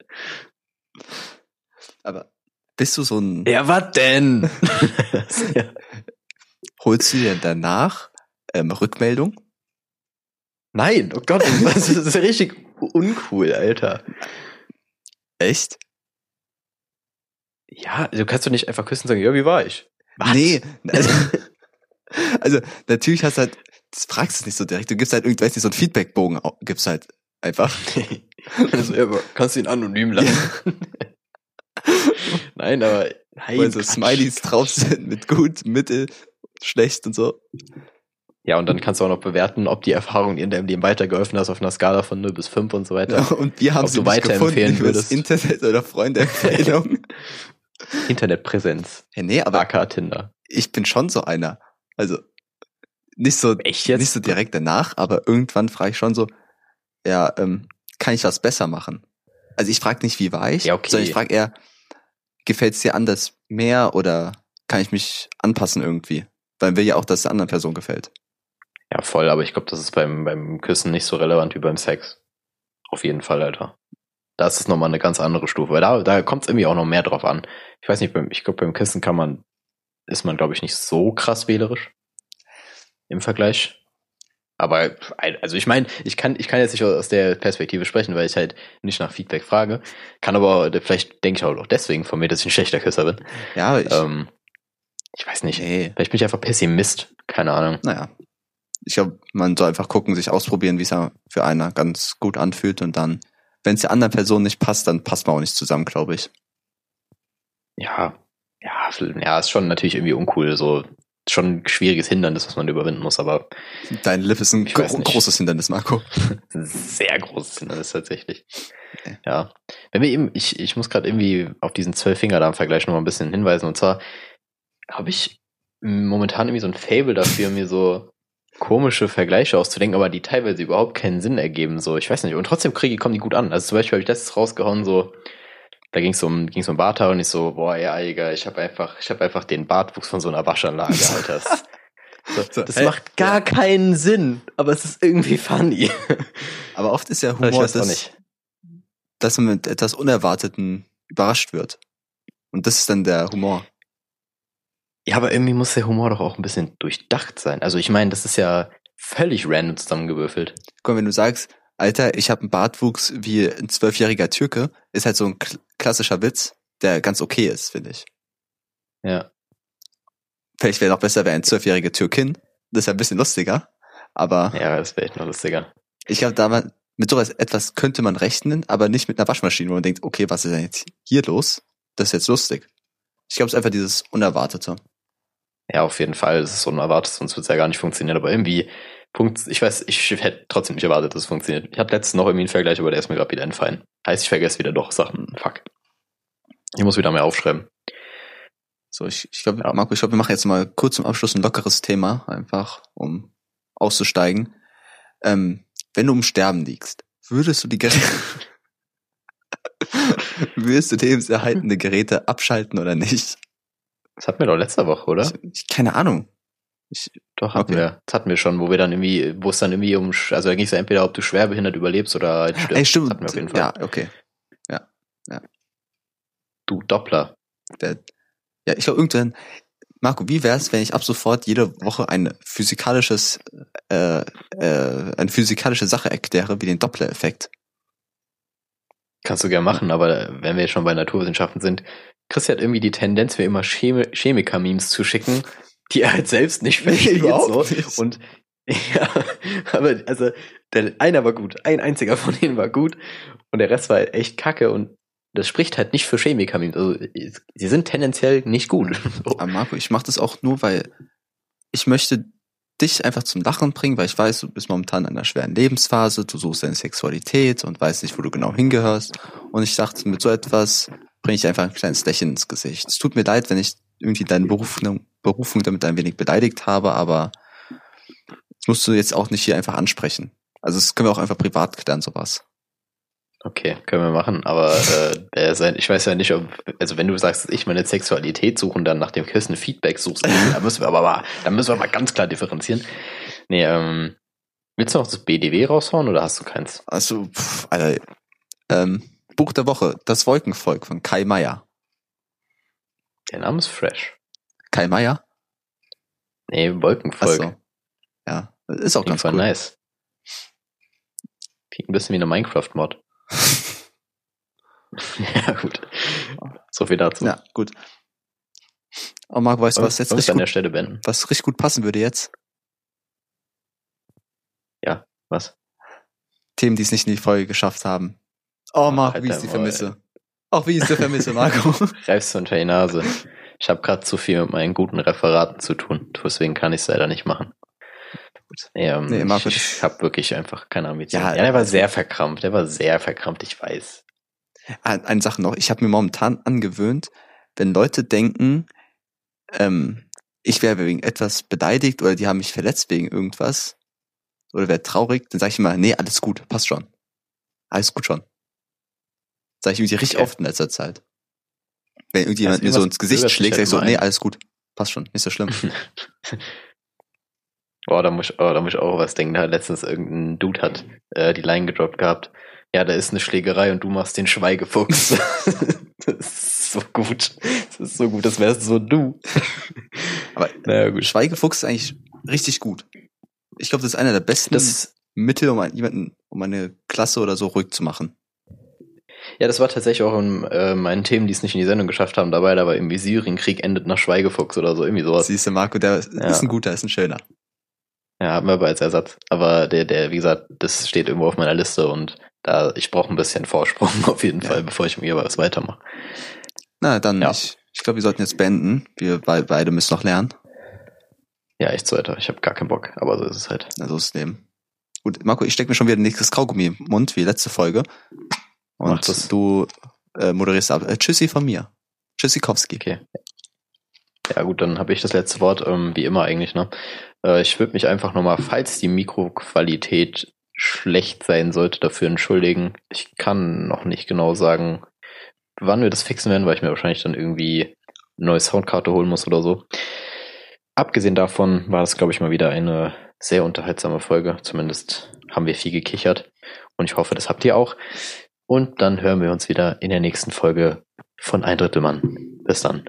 Aber bist du so ein, Ja, was denn? ja. holst du dir danach ähm, Rückmeldung? Nein, oh Gott, das ist, ja richtig uncool, Alter. Echt? Ja, du kannst doch nicht einfach küssen und sagen, ja, wie war ich? Was? Nee. Also, also natürlich hast du halt, das fragst du nicht so direkt. Du gibst halt irgendwie, weiß nicht, so einen Feedbackbogen, gibst halt einfach. also, ja, aber kannst du ihn anonym lassen. Nein, aber nein, Wo so. Smileys drauf sind mit gut, mittel, schlecht und so. Ja, und dann kannst du auch noch bewerten, ob die Erfahrung in deinem Leben weitergeholfen hat auf einer Skala von 0 bis 5 und so weiter. Ja, und wir haben Ob sie du weiterempfehlen würdest. Internet oder Freundeempfehlung. Internetpräsenz. ja, nee, aber AK Tinder. ich bin schon so einer. Also nicht so Echt jetzt? nicht so direkt danach, aber irgendwann frage ich schon so, ja, ähm, kann ich was besser machen? Also ich frage nicht, wie war ich, Ja, okay. sondern ich frage eher, gefällt es dir anders mehr oder kann ich mich anpassen irgendwie? Weil will ja auch, dass es der anderen Person gefällt. Ja, voll, aber ich glaube, das ist beim, beim Küssen nicht so relevant wie beim Sex. Auf jeden Fall, Alter. Da ist es nochmal eine ganz andere Stufe, weil da, da kommt es irgendwie auch noch mehr drauf an. Ich weiß nicht, beim, ich glaube, beim Küssen kann man, ist man, glaube ich, nicht so krass wählerisch im Vergleich. Aber, also ich meine, ich kann, ich kann jetzt nicht aus der Perspektive sprechen, weil ich halt nicht nach Feedback frage. Kann aber, vielleicht denke ich auch deswegen von mir, dass ich ein schlechter Küsser bin. Ja, ich, Ähm, ich weiß nicht. nee, Vielleicht bin ich einfach Pessimist. Keine Ahnung. naja. Ich glaube, man soll einfach gucken, sich ausprobieren, wie es für einer ganz gut anfühlt und dann, wenn es der anderen Person nicht passt, dann passt man auch nicht zusammen, glaube ich. ja, ja, ja, ist schon natürlich irgendwie uncool, so schon ein schwieriges Hindernis, was man überwinden muss, aber Dein Lip ist ein gro nicht. großes Hindernis, Marco. sehr großes Hindernis tatsächlich. Okay. Ja. Wenn wir eben, ich, ich muss gerade irgendwie auf diesen Zwölf-Fingerdarm-Vergleich noch mal ein bisschen hinweisen, und zwar habe ich momentan irgendwie so ein Fable dafür, mir so komische Vergleiche auszudenken, aber die teilweise überhaupt keinen Sinn ergeben, so, ich weiß nicht, und trotzdem kriege, kommen die gut an. Also zum Beispiel habe ich letztes rausgehauen, so, da ging es um, ging's um Barthaar und ich so, boah, ja, Digga, ich habe einfach, ich habe einfach den Bartwuchs von so einer Waschanlage, Alter. Das, so, das hä? macht gar keinen Sinn, aber es ist irgendwie funny. Aber oft ist ja ich Humor, das, nicht. dass man mit etwas Unerwarteten überrascht wird. Und das ist dann der Humor. Ja, aber irgendwie muss der Humor doch auch ein bisschen durchdacht sein. Also ich meine, das ist ja völlig random zusammengewürfelt. Guck mal, wenn du sagst, Alter, ich habe einen Bartwuchs wie ein zwölfjähriger Türke, ist halt so ein kl- klassischer Witz, der ganz okay ist, finde ich. Ja. Vielleicht wäre noch besser, wäre ein zwölfjährige Türkin. Das ist ja ein bisschen lustiger. Aber Ja, das wäre echt noch lustiger. ich glaube, da man, mit sowas etwas könnte man rechnen, aber nicht mit einer Waschmaschine, wo man denkt, okay, was ist denn jetzt hier los? Das ist jetzt lustig. Ich glaube, es ist einfach dieses Unerwartete. Ja, auf jeden Fall. Es ist unerwartet, sonst wird es ja gar nicht funktionieren. Aber irgendwie, Punkt, ich weiß, ich hätte trotzdem nicht erwartet, dass es funktioniert. Ich hatte letztens noch irgendwie einen Vergleich, aber der ist mir gerade wieder entfallen. Heißt, ich vergesse wieder doch Sachen. Fuck. Ich muss wieder mehr aufschreiben. So, ich, ich glaube, Ja. Marco, ich glaube, wir machen jetzt mal kurz zum Abschluss ein lockeres Thema, einfach, um auszusteigen. Ähm, wenn du im Sterben liegst, würdest du die Geräte, würdest du lebenserhaltende Geräte abschalten oder nicht? Das hatten wir doch letzte Woche, oder? Ich, keine Ahnung. Ich, Doch, hatten Okay. wir. Das hatten wir schon, wo wir dann irgendwie, wo es dann irgendwie um, also da ging es ja entweder, ob du schwerbehindert überlebst oder halt stirbst. ey, stimmt. Das hatten wir auf jeden Fall. Ja, okay. Du Doppler. Der, ja, ich glaube, irgendwann, Marco, wie wär's, wenn ich ab sofort jede Woche ein physikalisches, äh, äh, eine physikalische Sache erkläre, wie den Doppler-Effekt? Kannst du gerne machen, aber wenn wir jetzt schon bei Naturwissenschaften sind, Christi hat irgendwie die Tendenz, mir immer Chemi Chemiker-Memes zu schicken, die er halt selbst nicht versteht. überhaupt so. nicht. Und ja, aber also der einer war gut, ein einziger von denen war gut und der Rest war halt echt kacke und das spricht halt nicht für Chemiker-Memes. Also sie sind tendenziell nicht gut. So. Aber Marco, ich mache das auch nur, weil ich möchte dich einfach zum Lachen bringen, weil ich weiß, du bist momentan in einer schweren Lebensphase, du suchst deine Sexualität und weißt nicht, wo du genau hingehörst. Und ich dachte, mit so etwas bringe ich einfach ein kleines Lächeln ins Gesicht. Es tut mir leid, wenn ich irgendwie deine Berufung, Berufung damit ein wenig beleidigt habe, aber das musst du jetzt auch nicht hier einfach ansprechen. Also das können wir auch einfach privat klären, sowas. Okay, können wir machen, aber äh, sein, ich weiß ja nicht, ob, also wenn du sagst, dass ich meine Sexualität suche und dann nach dem Kissen Feedback suchst, da müssen wir aber mal, da müssen wir mal ganz klar differenzieren. Nee, ähm, willst du noch das BDW raushauen oder hast du keins? Also, pff, Alter, ähm, Buch der Woche, das Wolkenvolk von Kai Meier. Der Name ist fresh. Kai Meier? Nee, Wolkenvolk. Achso. Ja, ist auch Klingt ganz cool. nice. Klingt ein bisschen wie eine Minecraft-Mod. ja, gut. So viel dazu. Ja, gut. Oh, Marc, weißt du, was jetzt richtig an der gut, Stelle beenden? was richtig gut passen würde jetzt? Was? Themen, die es nicht in die Folge geschafft haben. Oh, Marc, wie ich sie vermisse. Auch wie ich sie vermisse, Marco. Greifst du unter die Nase. Ich habe gerade zu viel mit meinen guten Referaten zu tun. Deswegen kann ich es leider nicht machen. Nee, ähm, Nee, Marco, ich, ich habe wirklich einfach keine Ambition. Ja, Ja, der war also- sehr verkrampft. Der war sehr verkrampft, ich weiß. Ein- Eine Sache noch. Ich habe mir momentan angewöhnt, wenn Leute denken, ähm, ich wäre wegen etwas beleidigt oder die haben mich verletzt wegen irgendwas oder wäre traurig, dann sage ich immer, nee, alles gut, passt schon. Alles gut schon. Sag ich irgendwie richtig Okay. oft in letzter Zeit. Wenn irgendjemand Also mir so ins Gesicht schlägt, sag ich so, nee, alles gut, passt schon, nicht so schlimm. Oh, da muss, ich- oh, da muss ich auch was denken. Da hat letztens irgendein Dude hat äh, die Line gedroppt gehabt. Ja, da ist eine Schlägerei und du machst den Schweigefuchs. das ist so gut. Das ist so gut. Das wärst so du. Aber naja, gut. Schweigefuchs ist eigentlich richtig gut. Ich glaube, das ist einer der besten Das, Mittel, um jemanden, um eine Klasse oder so ruhig zu machen. Ja, das war tatsächlich auch in äh, meinen Themen, die es nicht in die Sendung geschafft haben, dabei. Da war irgendwie Syrienkrieg endet nach Schweigefuchs oder so. Irgendwie sowas. Siehst du, Marco, der ist Ja. ein guter, ist ein schöner. Ja, haben wir aber als Ersatz. Aber der, der, wie gesagt, das steht irgendwo auf meiner Liste und da, ich brauche ein bisschen Vorsprung auf jeden Ja. Fall, bevor ich mir was weitermache. Na, dann, Ja. ich, ich glaube, wir sollten jetzt beenden. Wir be beide müssen noch lernen. Ja, echt so weiter. Ich habe gar keinen Bock, aber so ist es halt. Also ist das Leben. Gut, Marco, ich stecke mir schon wieder ein nächstes Kaugummi im Mund, wie letzte Folge. Und das. du äh, moderierst ab. Äh, tschüssi von mir. Tschüssikowski. Okay. Ja gut, dann habe ich das letzte Wort, ähm, wie immer eigentlich, ne? Äh, ich würde mich einfach nochmal, falls die Mikroqualität schlecht sein sollte, dafür entschuldigen. Ich kann noch nicht genau sagen, wann wir das fixen werden, weil ich mir wahrscheinlich dann irgendwie eine neue Soundkarte holen muss oder so. Abgesehen davon war das, glaube ich, mal wieder eine sehr unterhaltsame Folge. Zumindest haben wir viel gekichert. Und ich hoffe, das habt ihr auch. Und dann hören wir uns wieder in der nächsten Folge von Ein Drittel Mann. Bis dann.